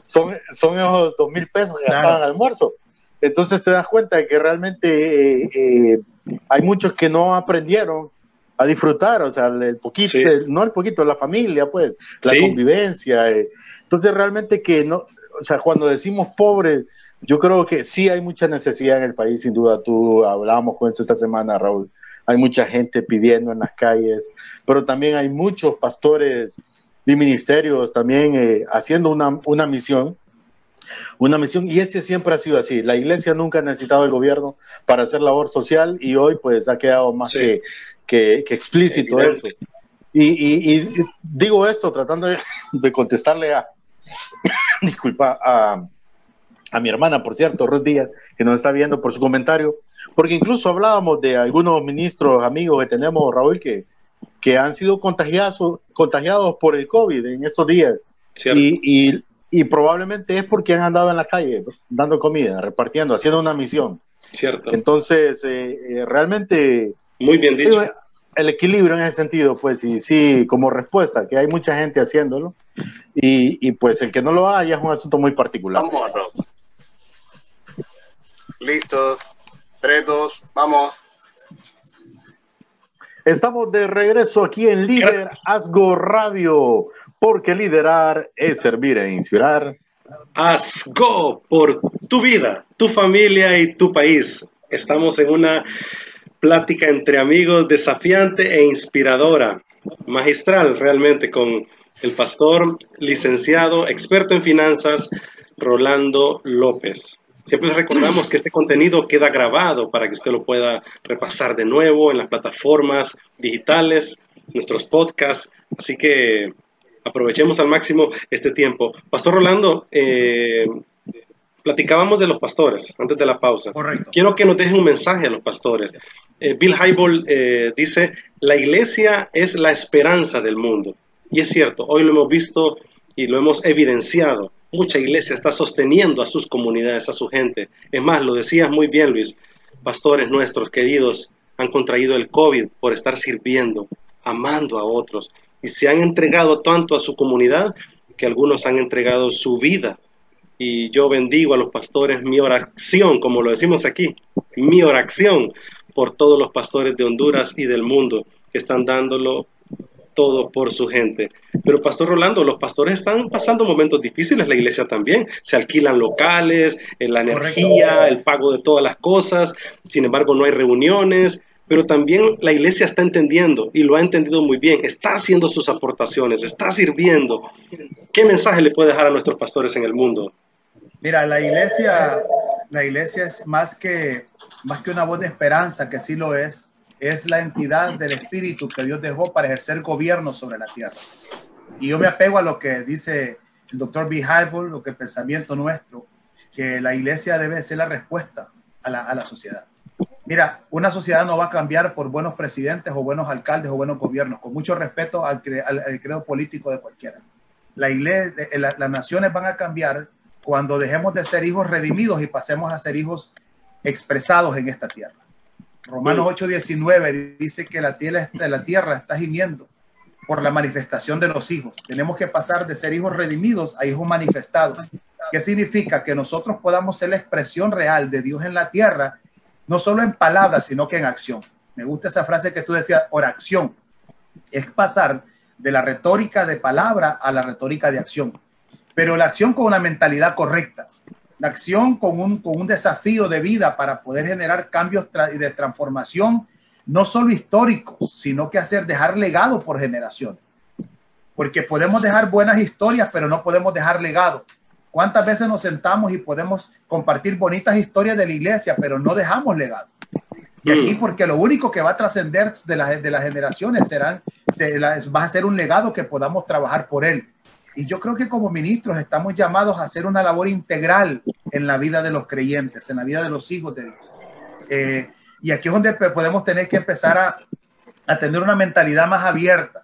Son, son esos dos mil pesos que gastaban almuerzo. Entonces te das cuenta de que realmente eh, eh, hay muchos que no aprendieron a disfrutar, o sea, el poquito, no el poquito, la familia, pues, la convivencia. Eh. Entonces realmente que no, o sea, cuando decimos pobre, yo creo que sí hay mucha necesidad en el país, sin duda. Tú hablábamos con eso esta semana, Raúl. Hay mucha gente pidiendo en las calles, pero también hay muchos pastores y ministerios también haciendo una, una misión una misión y ese siempre ha sido así. La iglesia nunca ha necesitado el gobierno para hacer labor social y hoy pues ha quedado más que, que, explícito eso. Y, digo esto tratando de, contestarle a, disculpa, a, a, mi hermana, por cierto, Ruth Díaz, que nos está viendo por su comentario, porque incluso hablábamos de algunos ministros, amigos que tenemos, Raúl, que, que han sido contagiados, contagiados por el COVID en estos días. Y, y, y probablemente es porque han andado en la calle dando comida, repartiendo, haciendo una misión. Cierto. Entonces, eh, eh, realmente... Muy bien dicho. El equilibrio en ese sentido, pues, y sí, como respuesta, que hay mucha gente haciéndolo, y, y pues el que no lo haga ya es un asunto muy particular. Vamos, Listos. Tres, dos, vamos. Estamos de regreso aquí en Líder Asgo Radio, porque liderar es servir e inspirar. Asgo por tu vida, tu familia y tu país. Estamos en una plática entre amigos desafiante e inspiradora, magistral realmente con el pastor licenciado, experto en finanzas, Rolando López. Siempre recordamos que este contenido queda grabado para que usted lo pueda repasar de nuevo en las plataformas digitales, nuestros podcasts. Así que aprovechemos al máximo este tiempo. Pastor Rolando, eh, platicábamos de los pastores antes de la pausa. Correcto. Quiero que nos deje un mensaje a los pastores. Eh, Bill Hybel eh, dice, la iglesia es la esperanza del mundo. Y es cierto, hoy lo hemos visto y lo hemos evidenciado. Mucha iglesia está sosteniendo a sus comunidades, a su gente. Es más, lo decías muy bien, Luis, pastores nuestros queridos han contraído el COVID por estar sirviendo, amando a otros, y se han entregado tanto a su comunidad que algunos han entregado su vida. Y yo bendigo a los pastores mi oración, como lo decimos aquí, mi oración por todos los pastores de Honduras y del mundo que están dándolo todo por su gente. Pero Pastor Rolando, los pastores están pasando momentos difíciles, la iglesia también. Se alquilan locales, eh, la energía, el pago de todas las cosas. Sin embargo, no hay reuniones pero también la iglesia está entendiendo y lo ha entendido muy bien, está haciendo sus aportaciones, está sirviendo. ¿Qué mensaje le puede dejar a nuestros pastores en el mundo? Mira, la iglesia, la iglesia es más que, más que una voz de esperanza, que sí lo es, es la entidad del Espíritu que Dios dejó para ejercer gobierno sobre la tierra. Y yo me apego a lo que dice el doctor B. lo que el pensamiento nuestro, que la iglesia debe ser la respuesta a la, a la sociedad. Mira, una sociedad no va a cambiar por buenos presidentes o buenos alcaldes o buenos gobiernos, con mucho respeto al, credo político de cualquiera. La iglesia, las naciones van a cambiar cuando dejemos de ser hijos redimidos y pasemos a ser hijos expresados en esta tierra. Romanos 8:19 dice que la tierra, la tierra está gimiendo por la manifestación de los hijos. Tenemos que pasar de ser hijos redimidos a hijos manifestados. ¿Qué significa? Que nosotros podamos ser la expresión real de Dios en la tierra no solo en palabras, sino que en acción. Me gusta esa frase que tú decías, oración. Es pasar de la retórica de palabra a la retórica de acción. Pero la acción con una mentalidad correcta. La acción con un, con un desafío de vida para poder generar cambios de transformación, no solo históricos, sino que hacer, dejar legado por generación. Porque podemos dejar buenas historias, pero no podemos dejar legado. ¿Cuántas veces nos sentamos y podemos compartir bonitas historias de la iglesia, pero no dejamos legado? Y aquí, mm. porque lo único que va a trascender de, de las generaciones serán, va a ser un legado que podamos trabajar por él. Y yo creo que como ministros estamos llamados a hacer una labor integral en la vida de los creyentes, en la vida de los hijos de Dios. Eh, y aquí es donde podemos tener que empezar a, a tener una mentalidad más abierta,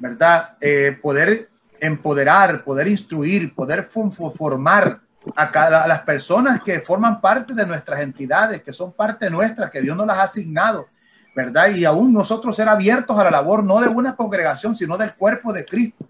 ¿verdad? Eh, poder empoderar, poder instruir, poder formar a, las personas que forman parte de nuestras entidades, que son parte nuestra, que Dios nos las ha asignado, ¿verdad? Y aún nosotros ser abiertos a la labor no de una congregación, sino del cuerpo de Cristo.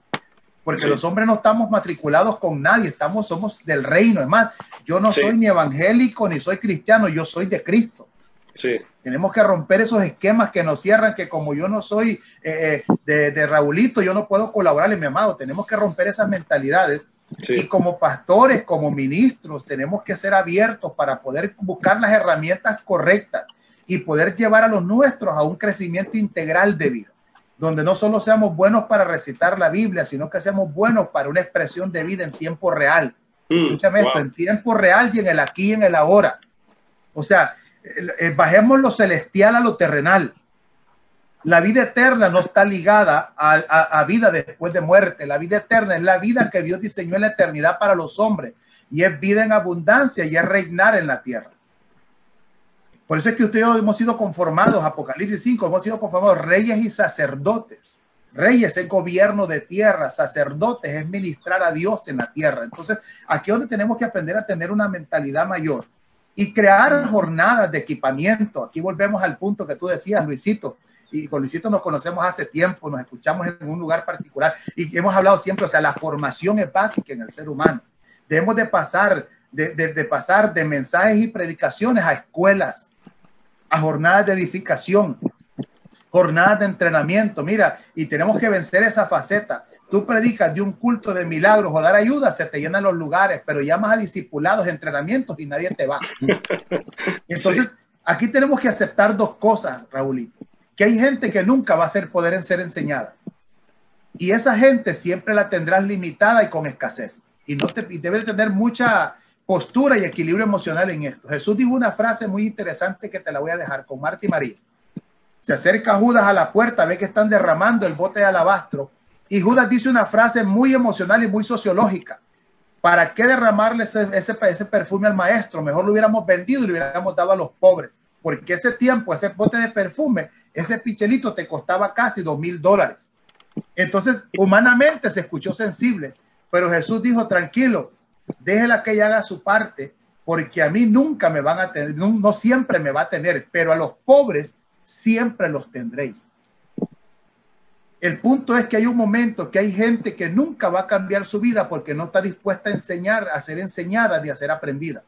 Porque los hombres no estamos matriculados con nadie, estamos, somos del reino. Es más, yo no soy ni evangélico ni soy cristiano, yo soy de Cristo. Sí. Tenemos que romper esos esquemas que nos cierran, que como yo no soy eh, eh, de, de Raulito, yo no puedo colaborarle, mi amado. Tenemos que romper esas mentalidades y como pastores, como ministros, tenemos que ser abiertos para poder buscar las herramientas correctas y poder llevar a los nuestros a un crecimiento integral de vida, donde no solo seamos buenos para recitar la Biblia, sino que seamos buenos para una expresión de vida en tiempo real. Mm, Escúchame esto, en tiempo real y en el aquí y en el ahora. O sea, eh, bajemos lo celestial a lo terrenal la vida eterna no está ligada a, vida después de muerte. La vida eterna es la vida que Dios diseñó en la eternidad para los hombres y es vida en abundancia y es reinar en la tierra. Por eso es que ustedes hemos sido conformados, Apocalipsis 5, hemos sido conformados reyes y sacerdotes. Reyes es gobierno de tierra, sacerdotes es ministrar a Dios en la tierra. Entonces, aquí es donde tenemos que aprender a tener una mentalidad mayor y crear jornadas de equipamiento. Aquí volvemos al punto que tú decías, Luisito, y con Luisito nos conocemos hace tiempo, nos escuchamos en un lugar particular y hemos hablado siempre, o sea, la formación es básica en el ser humano. Debemos de pasar de, de, pasar de mensajes y predicaciones a escuelas, a jornadas de edificación, jornadas de entrenamiento. Mira, y tenemos que vencer esa faceta. Tú predicas de un culto de milagros o dar ayuda, se te llenan los lugares, pero llamas a discipulados, entrenamientos y nadie te va. Entonces, aquí tenemos que aceptar dos cosas, Raúlito que hay gente que nunca va a ser poder en ser enseñada. Y esa gente siempre la tendrás limitada y con escasez. Y, no te, y debe tener mucha postura y equilibrio emocional en esto. Jesús dijo una frase muy interesante que te la voy a dejar con Marta María. Se acerca Judas a la puerta, ve que están derramando el bote de alabastro y Judas dice una frase muy emocional y muy sociológica. ¿Para qué derramarle ese, ese perfume al maestro? Mejor lo hubiéramos vendido y lo hubiéramos dado a los pobres. Porque ese tiempo, ese bote de perfume ese pichelito te costaba casi dos mil dólares. Entonces, humanamente se escuchó sensible, pero Jesús dijo, tranquilo, déjela que ella haga su parte, porque a mí nunca me van a tener, no, siempre me va a tener, pero a los pobres siempre los tendréis. El punto es que hay un momento que hay gente que nunca va a cambiar su vida porque no está dispuesta a enseñar, a ser enseñada ni a ser aprendida.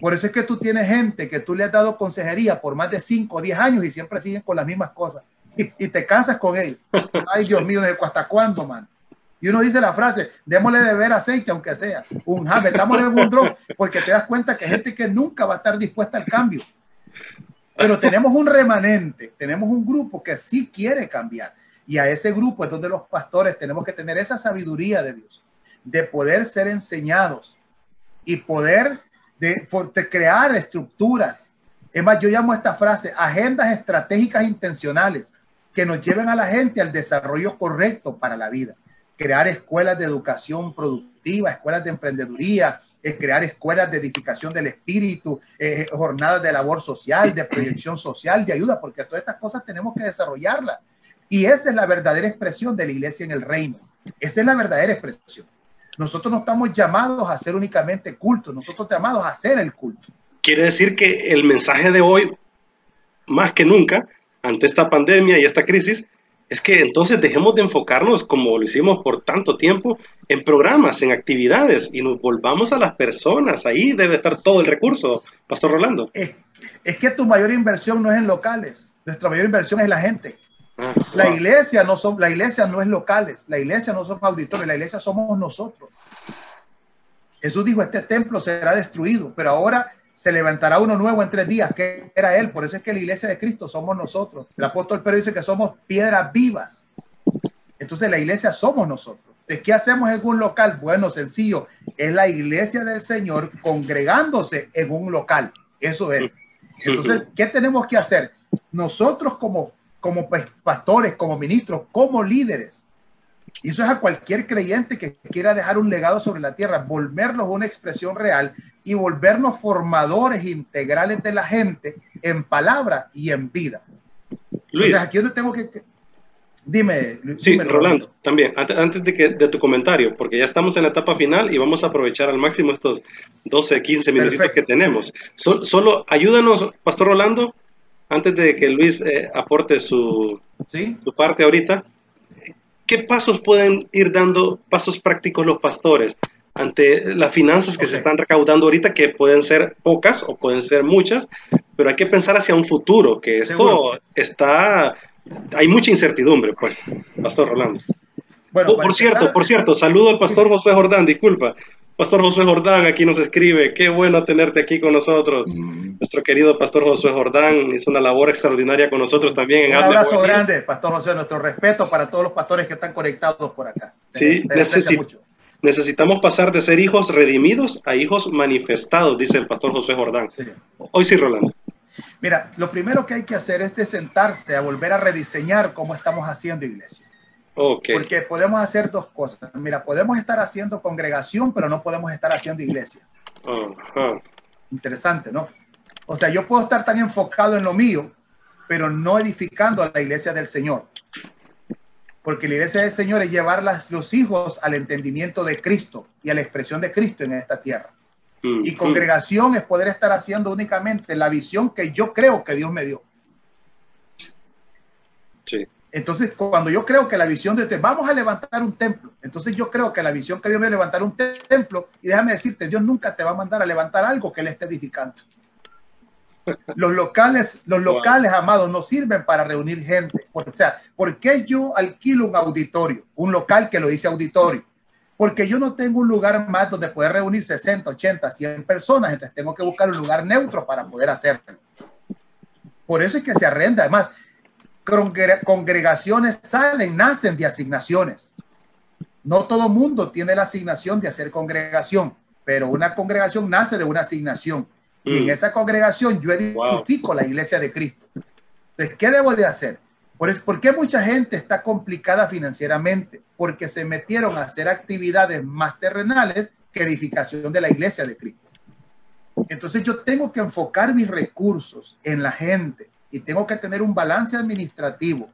Por eso es que tú tienes gente que tú le has dado consejería por más de 5 o 10 años y siempre siguen con las mismas cosas. Y, te cansas con él. Ay, Dios mío, ¿hasta cuándo, man? Y uno dice la frase, démosle de beber aceite, aunque sea. Un ja, metámosle un dron, porque te das cuenta que hay gente que nunca va a estar dispuesta al cambio. Pero tenemos un remanente, tenemos un grupo que sí quiere cambiar. Y a ese grupo es donde los pastores tenemos que tener esa sabiduría de Dios, de poder ser enseñados y poder de, crear estructuras. Es más, yo llamo esta frase agendas estratégicas intencionales que nos lleven a la gente al desarrollo correcto para la vida. Crear escuelas de educación productiva, escuelas de emprendeduría, crear escuelas de edificación del espíritu, jornadas de labor social, de proyección social, de ayuda, porque todas estas cosas tenemos que desarrollarlas. Y esa es la verdadera expresión de la iglesia en el reino. Esa es la verdadera expresión. Nosotros no estamos llamados a hacer únicamente culto, nosotros estamos llamados a hacer el culto. Quiere decir que el mensaje de hoy, más que nunca, ante esta pandemia y esta crisis, es que entonces dejemos de enfocarnos, como lo hicimos por tanto tiempo, en programas, en actividades, y nos volvamos a las personas. Ahí debe estar todo el recurso, Pastor Rolando. Es, es que tu mayor inversión no es en locales, nuestra mayor inversión es la gente. Ah, la iglesia no son, la iglesia no es locales, la iglesia no son auditores, la iglesia somos nosotros. Jesús dijo, este templo será destruido, pero ahora se levantará uno nuevo en tres días, que era él. Por eso es que la iglesia de Cristo somos nosotros. El apóstol Pedro dice que somos piedras vivas. Entonces la iglesia somos nosotros. ¿De qué hacemos en un local? Bueno, sencillo. Es la iglesia del Señor congregándose en un local. Eso es. Entonces, ¿qué tenemos que hacer? Nosotros como como pastores, como ministros, como líderes. Y eso es a cualquier creyente que quiera dejar un legado sobre la tierra, volvernos una expresión real y volvernos formadores integrales de la gente en palabra y en vida. Luis. aquí donde tengo que... Dime. Sí, Rolando, también, antes, de, que, de tu comentario, porque ya estamos en la etapa final y vamos a aprovechar al máximo estos 12, 15 minutitos que tenemos. solo ayúdanos, Pastor Rolando, antes de que Luis eh, aporte su, su parte ahorita, ¿qué pasos pueden ir dando, pasos prácticos los pastores ante las finanzas que se están recaudando ahorita, que pueden ser pocas o pueden ser muchas, pero hay que pensar hacia un futuro, que esto está hay mucha incertidumbre, pues, Pastor Rolando. Bueno, por, cierto, por cierto, saludo al Pastor Josué Jordán, disculpa. Pastor Josué Jordán aquí nos escribe, qué bueno tenerte aquí con nosotros. Mm. Nuestro querido Pastor Josué Jordán hizo una labor extraordinaria con nosotros también. En Un abrazo grande, Pastor Josué, nuestro respeto para todos los pastores que están conectados por acá. Sí, necesitamos pasar de ser hijos redimidos a hijos manifestados, dice el Pastor Josué Jordán. Hoy sí, Rolando. Mira, lo primero que hay que hacer es de sentarse a volver a rediseñar cómo estamos haciendo iglesia. Okay. Porque podemos hacer dos cosas. Mira, podemos estar haciendo congregación, pero no podemos estar haciendo iglesia. Interesante, ¿no? O sea, yo puedo estar tan enfocado en lo mío, pero no edificando a la iglesia del Señor. Porque la iglesia del Señor es llevar los hijos al entendimiento de Cristo y a la expresión de Cristo en esta tierra. Mm, y mm. congregación es poder estar haciendo únicamente la visión que yo creo que Dios me dio. Sí. Entonces, cuando yo creo que la visión de Dios, vamos a levantar un templo, entonces yo creo que la visión que Dios me a levantar un templo, y déjame decirte, Dios nunca te va a mandar a levantar algo que Él esté edificando. Los locales, los locales, amados, no sirven para reunir gente. O sea, ¿por qué yo alquilo un auditorio? Un local que lo dice auditorio porque yo no tengo un lugar más donde poder reunir 60, 80, 100 personas, entonces tengo que buscar un lugar neutro para poder hacerlo. Por eso es que se arrenda. Además, congregaciones salen, nacen de asignaciones. No todo mundo tiene la asignación de hacer congregación, pero una congregación nace de una asignación. Y en mm. esa congregación yo edifico la iglesia de Cristo. Entonces, ¿qué debo de hacer? Por, qué mucha gente está complicada financieramente? Porque se metieron a hacer actividades más terrenales que edificación de la iglesia de Cristo. Entonces yo tengo que enfocar mis recursos en la gente y tengo que tener un balance administrativo.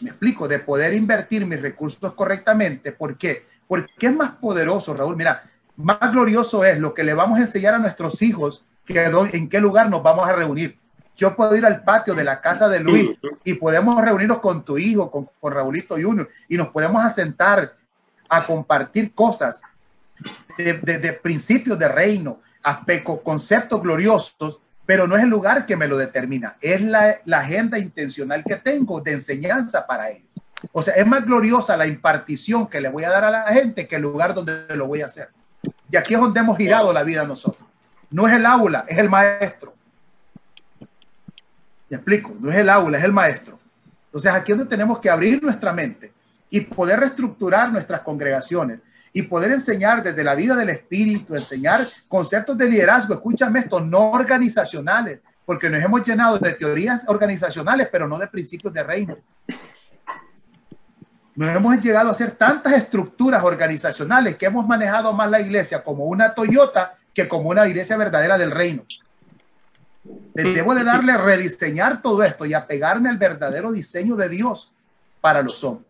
Me explico, de poder invertir mis recursos correctamente. ¿Por qué? Porque es más poderoso, Raúl. Mira, más glorioso es lo que le vamos a enseñar a nuestros hijos que en qué lugar nos vamos a reunir yo puedo ir al patio de la casa de Luis y podemos reunirnos con tu hijo, con, con Raulito Junior, y nos podemos asentar a compartir cosas de, principios de reino, aspectos, conceptos gloriosos, pero no es el lugar que me lo determina, es la, la agenda intencional que tengo de enseñanza para ellos. O sea, es más gloriosa la impartición que le voy a dar a la gente que el lugar donde lo voy a hacer. Y aquí es donde hemos girado la vida nosotros. No es el aula, es el maestro. Me explico, no es el aula, es el maestro. Entonces aquí es donde tenemos que abrir nuestra mente y poder reestructurar nuestras congregaciones y poder enseñar desde la vida del espíritu, enseñar conceptos de liderazgo, escúchame esto, no organizacionales, porque nos hemos llenado de teorías organizacionales, pero no de principios de reino. Nos hemos llegado a hacer tantas estructuras organizacionales que hemos manejado más la iglesia como una Toyota que como una iglesia verdadera del reino. Debo de darle, rediseñar todo esto y apegarme al verdadero diseño de Dios para los hombres.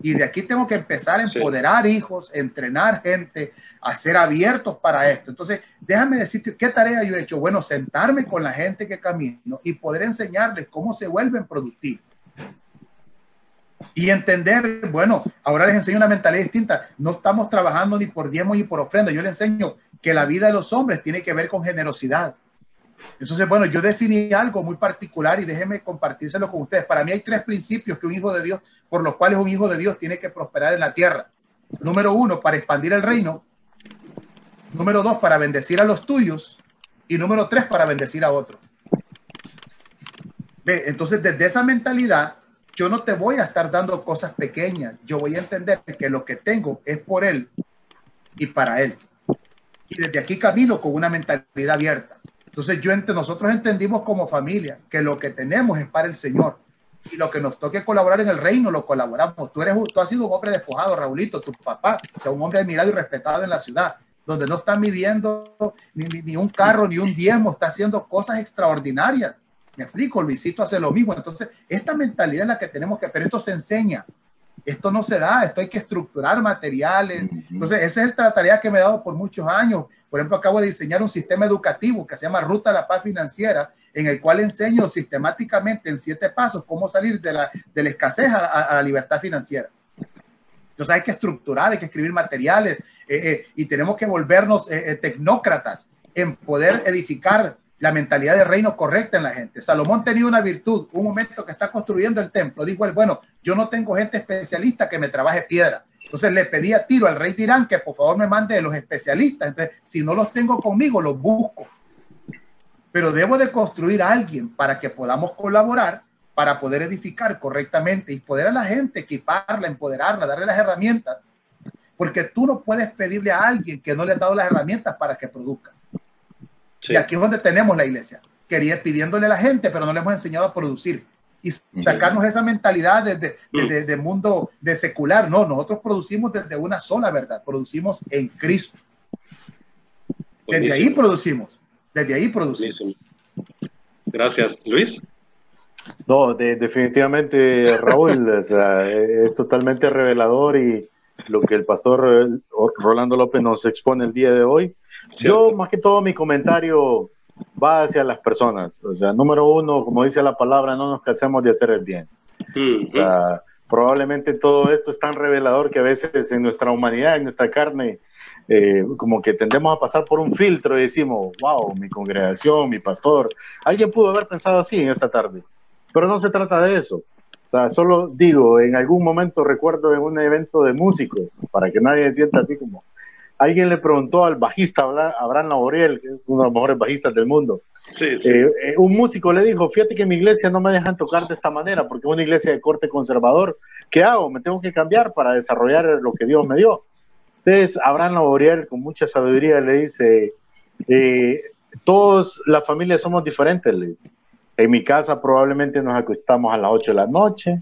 Y de aquí tengo que empezar a empoderar hijos, entrenar gente, a ser abiertos para esto. Entonces, déjame decirte qué tarea yo he hecho. Bueno, sentarme con la gente que camino y poder enseñarles cómo se vuelven productivos. Y entender, bueno, ahora les enseño una mentalidad distinta. No estamos trabajando ni por diezmos ni por ofrenda. Yo les enseño que la vida de los hombres tiene que ver con generosidad entonces, bueno, yo definí algo muy particular y déjenme compartírselo con ustedes. Para mí hay tres principios que un hijo de Dios, por los cuales un hijo de Dios tiene que prosperar en la tierra. Número uno, para expandir el reino. Número dos, para bendecir a los tuyos. Y número tres, para bendecir a otros. Entonces, desde esa mentalidad, yo no te voy a estar dando cosas pequeñas. Yo voy a entender que lo que tengo es por Él y para Él. Y desde aquí camino con una mentalidad abierta. Entonces yo nosotros entendimos como familia que lo que tenemos es para el Señor y lo que nos toque colaborar en el reino lo colaboramos. Tú eres tú has sido un hombre despojado, Raulito, tu papá, o sea, un hombre admirado y respetado en la ciudad, donde no está midiendo ni, ni, un carro ni un diezmo, está haciendo cosas extraordinarias. Me explico, Luisito hace lo mismo. Entonces, esta mentalidad es la que tenemos que, pero esto se enseña. Esto no se da, esto hay que estructurar materiales. Entonces, esa es la tarea que me he dado por muchos años. Por ejemplo, acabo de diseñar un sistema educativo que se llama Ruta a la Paz Financiera, en el cual enseño sistemáticamente en siete pasos cómo salir de la, de la escasez a, la libertad financiera. Entonces hay que estructurar, hay que escribir materiales eh, eh, y tenemos que volvernos eh, tecnócratas en poder edificar la mentalidad de reino correcta en la gente. Salomón tenía una virtud, un momento que está construyendo el templo, dijo él, bueno, yo no tengo gente especialista que me trabaje piedra. Entonces le pedí a Tiro, al rey de Irán, que por favor me mande los especialistas. Entonces, si no los tengo conmigo, los busco pero debo de construir a alguien para que podamos colaborar, para poder edificar correctamente y poder a la gente equiparla, empoderarla, darle las herramientas, porque tú no puedes pedirle a alguien que no le ha dado las herramientas para que produzca. Y aquí es donde tenemos la iglesia, quería pidiéndole a la gente, pero no le hemos enseñado a producir y sacarnos esa mentalidad desde, desde, de mundo de secular. No, nosotros producimos desde una sola verdad, producimos en Cristo. Desde ahí producimos. Desde ahí producimos. Gracias. Luis. No, definitivamente, Raúl, es totalmente revelador y lo que el pastor eh, Rolando López nos expone el día de hoy. Yo, más que todo, mi comentario va hacia las personas. O sea, número uno, como dice la palabra, no nos cansemos de hacer el bien. probablemente todo esto es tan revelador que a veces en nuestra humanidad, en nuestra carne, eh, como que tendemos a pasar por un filtro y decimos, wow, mi congregación, mi pastor. Alguien pudo haber pensado así en esta tarde, pero no se trata de eso. O sea, solo digo, en algún momento recuerdo en un evento de músicos, para que nadie sienta así como, alguien le preguntó al bajista Abraham Laboriel, que es uno de los mejores bajistas del mundo. Sí, sí. Eh, eh, un músico le dijo, fíjate que en mi iglesia no me dejan tocar de esta manera porque es una iglesia de corte conservador. ¿Qué hago? Me tengo que cambiar para desarrollar lo que Dios me dio. Entonces, Abraham Laboriel, con mucha sabiduría, le dice, eh, todos, las familias somos diferentes, le dice. En mi casa probablemente nos acostamos a las 8 de la noche,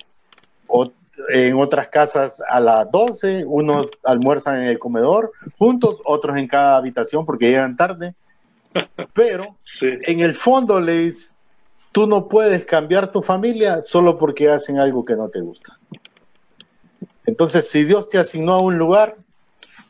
o en otras casas a las 12, unos almuerzan en el comedor juntos, otros en cada habitación porque llegan tarde. Pero en el fondo le dice, tú no puedes cambiar tu familia solo porque hacen algo que no te gusta. Entonces, si Dios te asignó a un lugar,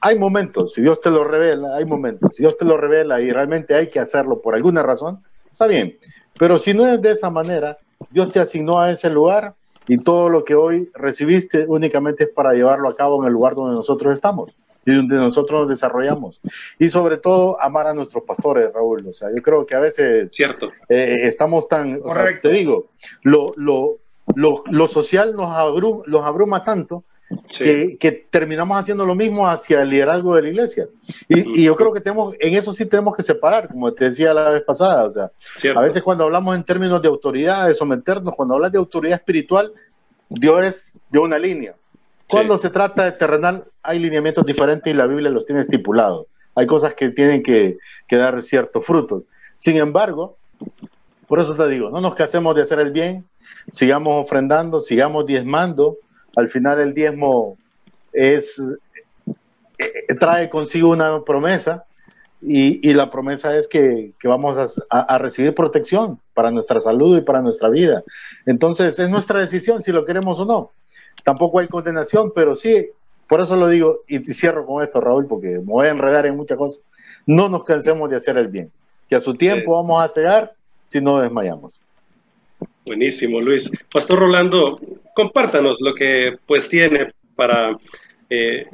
hay momentos, si Dios te lo revela, hay momentos, si Dios te lo revela y realmente hay que hacerlo por alguna razón, está bien. Pero si no es de esa manera, Dios te asignó a ese lugar y todo lo que hoy recibiste únicamente es para llevarlo a cabo en el lugar donde nosotros estamos y donde nosotros nos desarrollamos. Y sobre todo, amar a nuestros pastores, Raúl. O sea, yo creo que a veces Cierto. Eh, estamos tan, te digo, lo, lo, lo, lo social nos abruma, los abruma tanto que, terminamos haciendo lo mismo hacia el liderazgo de la iglesia. Y, yo creo que tenemos, en eso sí tenemos que separar, como te decía la vez pasada, o sea, a veces cuando hablamos en términos de autoridad, de someternos, cuando hablas de autoridad espiritual, Dios es de una línea. Cuando se trata de terrenal, hay lineamientos diferentes y la Biblia los tiene estipulados. Hay cosas que tienen que, que dar ciertos frutos. Sin embargo, por eso te digo, no nos casemos de hacer el bien, sigamos ofrendando, sigamos diezmando, al final el diezmo es, eh, trae consigo una promesa y, la promesa es que, vamos a, recibir protección para nuestra salud y para nuestra vida. Entonces es nuestra decisión si lo queremos o no. Tampoco hay condenación, pero sí, por eso lo digo y cierro con esto, Raúl, porque me voy a enredar en muchas cosas. No nos cansemos de hacer el bien, que a su tiempo vamos a cegar si no desmayamos. Buenísimo, Luis. Pastor Rolando, compártanos lo que pues tiene para eh,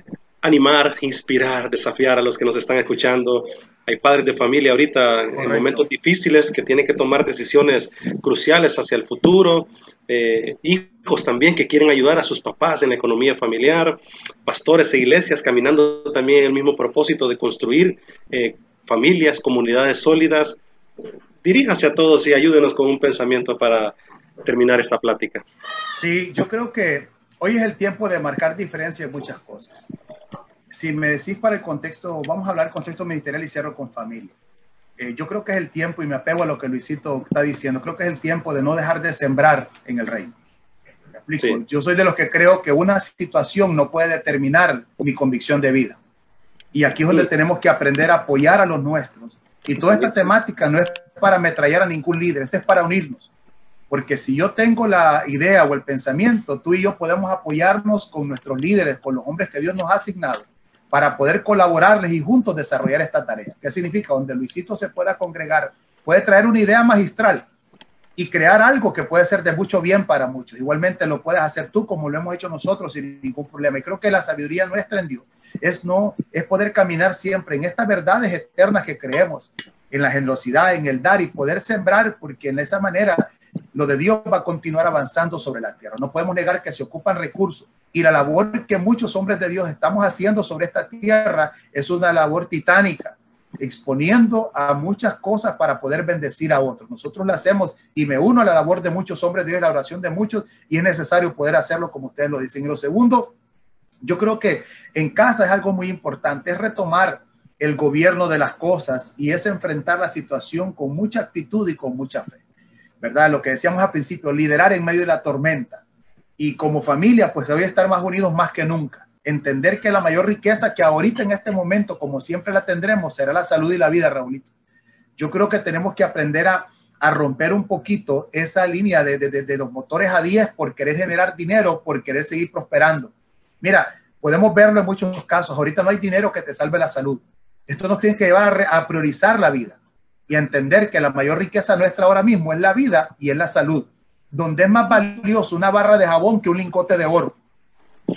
animar, inspirar, desafiar a los que nos están escuchando. Hay padres de familia ahorita en momentos difíciles que tienen que tomar decisiones cruciales hacia el futuro. Eh, hijos también que quieren ayudar a sus papás en la economía familiar. Pastores e iglesias caminando también en el mismo propósito de construir eh, familias, comunidades sólidas diríjase a todos y ayúdenos con un pensamiento para terminar esta plática. Sí, yo creo que hoy es el tiempo de marcar diferencias en muchas cosas. Si me decís para el contexto, vamos a hablar contexto ministerial y cierro con familia. Eh, yo creo que es el tiempo, y me apego a lo que Luisito está diciendo, creo que es el tiempo de no dejar de sembrar en el reino. ¿Me explico? Yo soy de los que creo que una situación no puede determinar mi convicción de vida. Y aquí es donde tenemos que aprender a apoyar a los nuestros. Y toda esta temática no es para ametrallar a ningún líder, esto es para unirnos. Porque si yo tengo la idea o el pensamiento, tú y yo podemos apoyarnos con nuestros líderes, con los hombres que Dios nos ha asignado, para poder colaborarles y juntos desarrollar esta tarea. ¿Qué significa? Donde Luisito se pueda congregar, puede traer una idea magistral y crear algo que puede ser de mucho bien para muchos. Igualmente lo puedes hacer tú como lo hemos hecho nosotros sin ningún problema. Y creo que la sabiduría nuestra en Dios es no es poder caminar siempre en estas verdades eternas que creemos, en la generosidad, en el dar y poder sembrar, porque en esa manera lo de Dios va a continuar avanzando sobre la tierra. No podemos negar que se ocupan recursos y la labor que muchos hombres de Dios estamos haciendo sobre esta tierra es una labor titánica, exponiendo a muchas cosas para poder bendecir a otros. Nosotros lo hacemos y me uno a la labor de muchos hombres de Dios, la oración de muchos y es necesario poder hacerlo como ustedes lo dicen. Y lo segundo, yo creo que en casa es algo muy importante, es retomar el gobierno de las cosas y es enfrentar la situación con mucha actitud y con mucha fe. ¿verdad? Lo que decíamos al principio, liderar en medio de la tormenta. Y como familia, pues debe estar más unidos más que nunca. Entender que la mayor riqueza que ahorita en este momento, como siempre la tendremos, será la salud y la vida, Raulito. Yo creo que tenemos que aprender a, a romper un poquito esa línea de, de, de, los motores a 10 por querer generar dinero, por querer seguir prosperando. Mira, podemos verlo en muchos casos. Ahorita no hay dinero que te salve la salud. Esto nos tiene que llevar a, a priorizar la vida y entender que la mayor riqueza nuestra ahora mismo es la vida y es la salud, donde es más valioso una barra de jabón que un lingote de oro,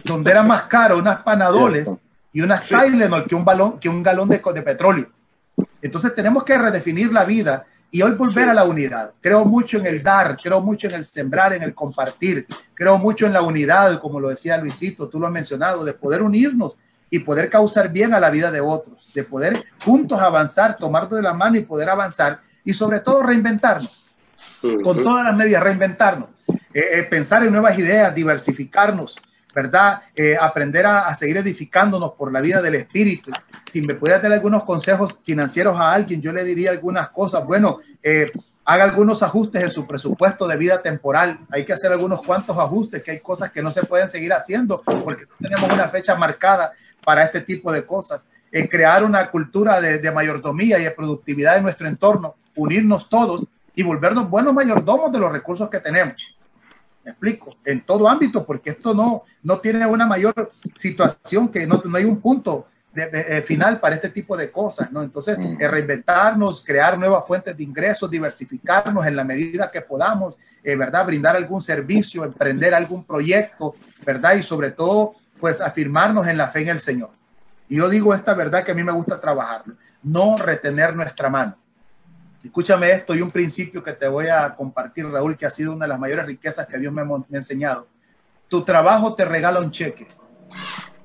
donde era más caro unas panadoles y unas sí. Tylenol que un, balón, que un galón de, de, petróleo. Entonces tenemos que redefinir la vida y hoy volver sí. a la unidad. Creo mucho en el dar, creo mucho en el sembrar, en el compartir, creo mucho en la unidad, como lo decía Luisito, tú lo has mencionado, de poder unirnos y poder causar bien a la vida de otros, de poder juntos avanzar, tomar de la mano y poder avanzar y sobre todo reinventarnos, uh -huh. con todas las medidas, reinventarnos, eh, eh, pensar en nuevas ideas, diversificarnos, ¿verdad? Eh, aprender a, a, seguir edificándonos por la vida del espíritu. Si me pudiera dar algunos consejos financieros a alguien, yo le diría algunas cosas. Bueno, eh, haga algunos ajustes en su presupuesto de vida temporal. Hay que hacer algunos cuantos ajustes, que hay cosas que no se pueden seguir haciendo porque no tenemos una fecha marcada para este tipo de cosas. En crear una cultura de, de mayordomía y de productividad en nuestro entorno, unirnos todos y volvernos buenos mayordomos de los recursos que tenemos. Me explico, en todo ámbito, porque esto no, no tiene una mayor situación, que no, no hay un punto de, de, de, final para este tipo de cosas, ¿no? Entonces, eh, reinventarnos, crear nuevas fuentes de ingresos, diversificarnos en la medida que podamos, eh, ¿verdad? Brindar algún servicio, emprender algún proyecto, ¿verdad? Y sobre todo, pues afirmarnos en la fe en el Señor. Y yo digo esta verdad que a mí me gusta trabajarlo, no retener nuestra mano. Escúchame esto y un principio que te voy a compartir, Raúl, que ha sido una de las mayores riquezas que Dios me, me ha enseñado. Tu trabajo te regala un cheque,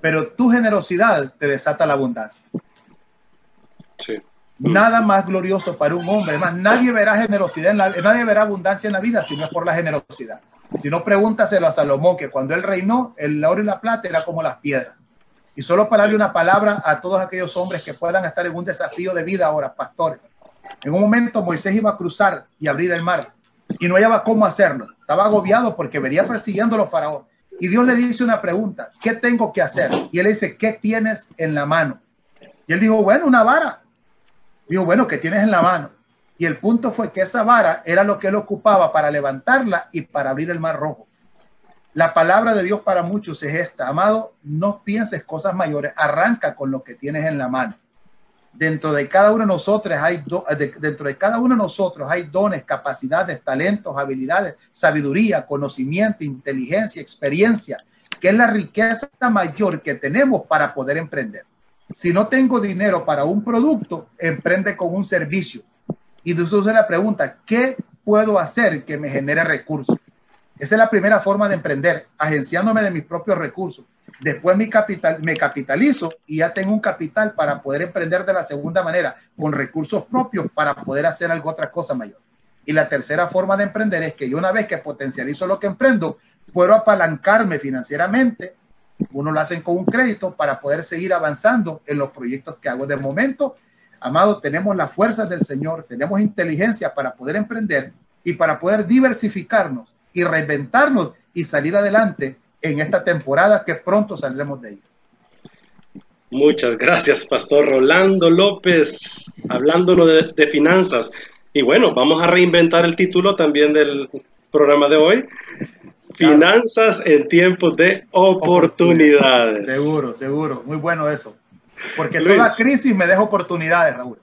pero tu generosidad te desata la abundancia. Sí. Nada más glorioso para un hombre. Además, nadie verá generosidad, en la, nadie verá abundancia en la vida si no es por la generosidad. Si no, pregúntaselo a Salomón, que cuando él reinó, el oro y la plata era como las piedras. Y solo para darle una palabra a todos aquellos hombres que puedan estar en un desafío de vida ahora, pastores. En un momento Moisés iba a cruzar y abrir el mar y no hallaba cómo hacerlo. Estaba agobiado porque venía persiguiendo a los faraones. Y Dios le dice una pregunta, ¿qué tengo que hacer? Y él dice, ¿qué tienes en la mano? Y él dijo, bueno, una vara. Dijo, bueno, ¿qué tienes en la mano? Y el punto fue que esa vara era lo que él ocupaba para levantarla y para abrir el mar rojo. La palabra de Dios para muchos es esta, amado, no pienses cosas mayores, arranca con lo que tienes en la mano. Dentro de cada uno de nosotros hay de, dentro de cada uno de nosotros hay dones, capacidades, talentos, habilidades, sabiduría, conocimiento, inteligencia, experiencia, que es la riqueza mayor que tenemos para poder emprender. Si no tengo dinero para un producto, emprende con un servicio. Y entonces la pregunta, ¿qué puedo hacer que me genere recursos? Esa es la primera forma de emprender, agenciándome de mis propios recursos. Después mi capital, me capitalizo y ya tengo un capital para poder emprender de la segunda manera, con recursos propios para poder hacer algo otra cosa mayor. Y la tercera forma de emprender es que yo una vez que potencializo lo que emprendo, puedo apalancarme financieramente, uno lo hacen con un crédito para poder seguir avanzando en los proyectos que hago de momento. Amado, tenemos las fuerzas del Señor, tenemos inteligencia para poder emprender y para poder diversificarnos y reinventarnos y salir adelante en esta temporada que pronto saldremos de ella. Muchas gracias, Pastor Rolando López, hablándonos de, de, finanzas. Y bueno, vamos a reinventar el título también del, programa de hoy. Finanzas en tiempos de oportunidades. Seguro, seguro. Muy bueno eso. Porque toda crisis me deja oportunidades, Raúl.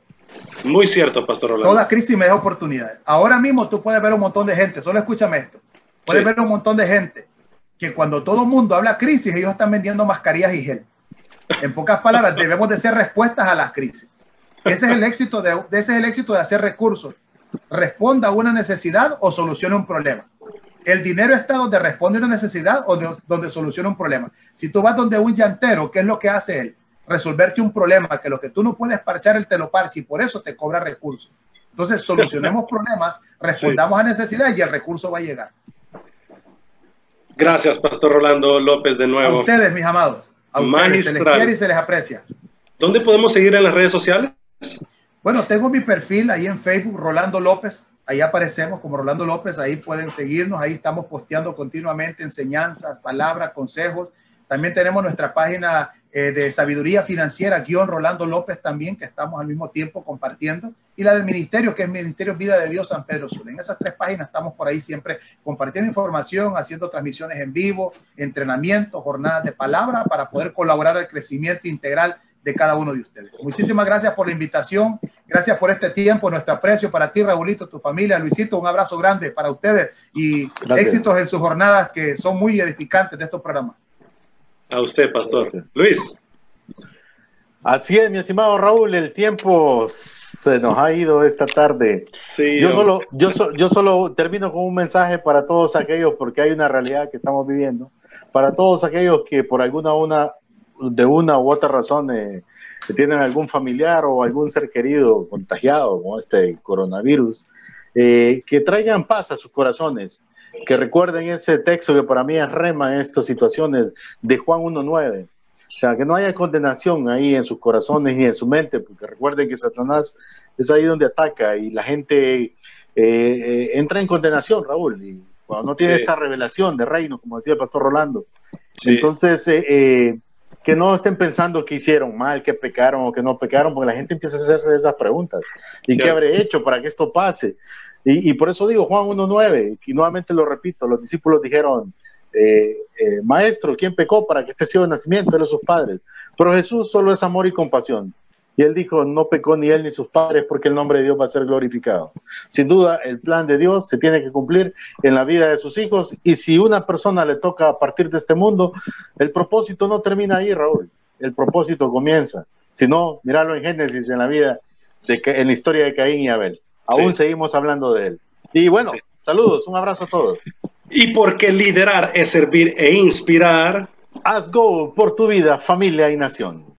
Muy cierto, Pastor Rolando. Toda crisis me deja oportunidades. Ahora mismo tú puedes ver un montón de gente, solo escúchame esto. Puedes ver un montón de gente que cuando todo el mundo habla crisis, ellos están vendiendo mascarillas y gel. En pocas palabras, debemos de ser respuestas a las crisis. Ese es el éxito de, ese es el éxito de hacer recursos. Responda a una necesidad o solucione un problema. El dinero está donde responde una necesidad o donde soluciona un problema. Si tú vas donde un llantero, ¿qué es lo que hace él? Resolverte un problema que lo que tú no puedes parchar, él te lo parche y por eso te cobra recursos. Entonces, solucionemos problemas, respondamos a necesidad y el recurso va a llegar. Gracias, Pastor Rolando López, de nuevo. A ustedes, mis amados. A ustedes se les quiere y se les aprecia. ¿Dónde podemos seguir en las redes sociales? Bueno, tengo mi perfil ahí en Facebook, Rolando López ahí aparecemos como Rolando López, ahí pueden seguirnos, ahí estamos posteando continuamente enseñanzas, palabras, consejos. También tenemos nuestra página eh, de sabiduría financiera, guion Rolando López también, que estamos al mismo tiempo compartiendo, y la del ministerio, que es Ministerio Vida de Dios San Pedro Sur. En esas tres páginas estamos por ahí siempre compartiendo información, haciendo transmisiones en vivo, entrenamientos, jornadas de palabra para poder colaborar al crecimiento integral de cada uno de ustedes. Muchísimas gracias por la invitación, gracias por este tiempo, nuestro aprecio para ti, Raulito, tu familia, Luisito, un abrazo grande para ustedes y éxitos en sus jornadas que son muy edificantes de estos programas. A usted, pastor. Luis. Así es, mi estimado Raúl, el tiempo se nos ha ido esta tarde. Sí, yo, solo, yo, yo solo termino con un mensaje para todos aquellos, porque hay una realidad que estamos viviendo, para todos aquellos que por alguna una, de una u otra razón eh, tienen algún familiar o algún ser querido contagiado con este coronavirus, eh, que traigan paz a sus corazones, que recuerden ese texto que para mí es rema en estas situaciones de Juan 1.9. O sea, que no haya condenación ahí en sus corazones ni en su mente, porque recuerden que Satanás es ahí donde ataca y la gente eh, entra en condenación, Raúl, y cuando no tiene esta revelación de reino, como decía el pastor Rolando. Entonces, eh, que no estén pensando que hicieron mal, que pecaron o que no pecaron, porque la gente empieza a hacerse esas preguntas. ¿Y qué habré hecho para que esto pase? Y, por eso digo Juan 1.9, y nuevamente lo repito, los discípulos dijeron, eh, eh, maestro, ¿quién pecó para que este sea de nacimiento? de sus padres. Pero Jesús solo es amor y compasión. Y él dijo, no pecó ni él ni sus padres porque el nombre de Dios va a ser glorificado. Sin duda, el plan de Dios se tiene que cumplir en la vida de sus hijos y si una persona le toca partir de este mundo, el propósito no termina ahí, Raúl. El propósito comienza. Si no, míralo en Génesis, en la vida, de, en la historia de Caín y Abel. Aún seguimos hablando de él. Y bueno, saludos, un abrazo a todos. Y porque liderar es servir e inspirar. Haz go por tu vida, familia y nación.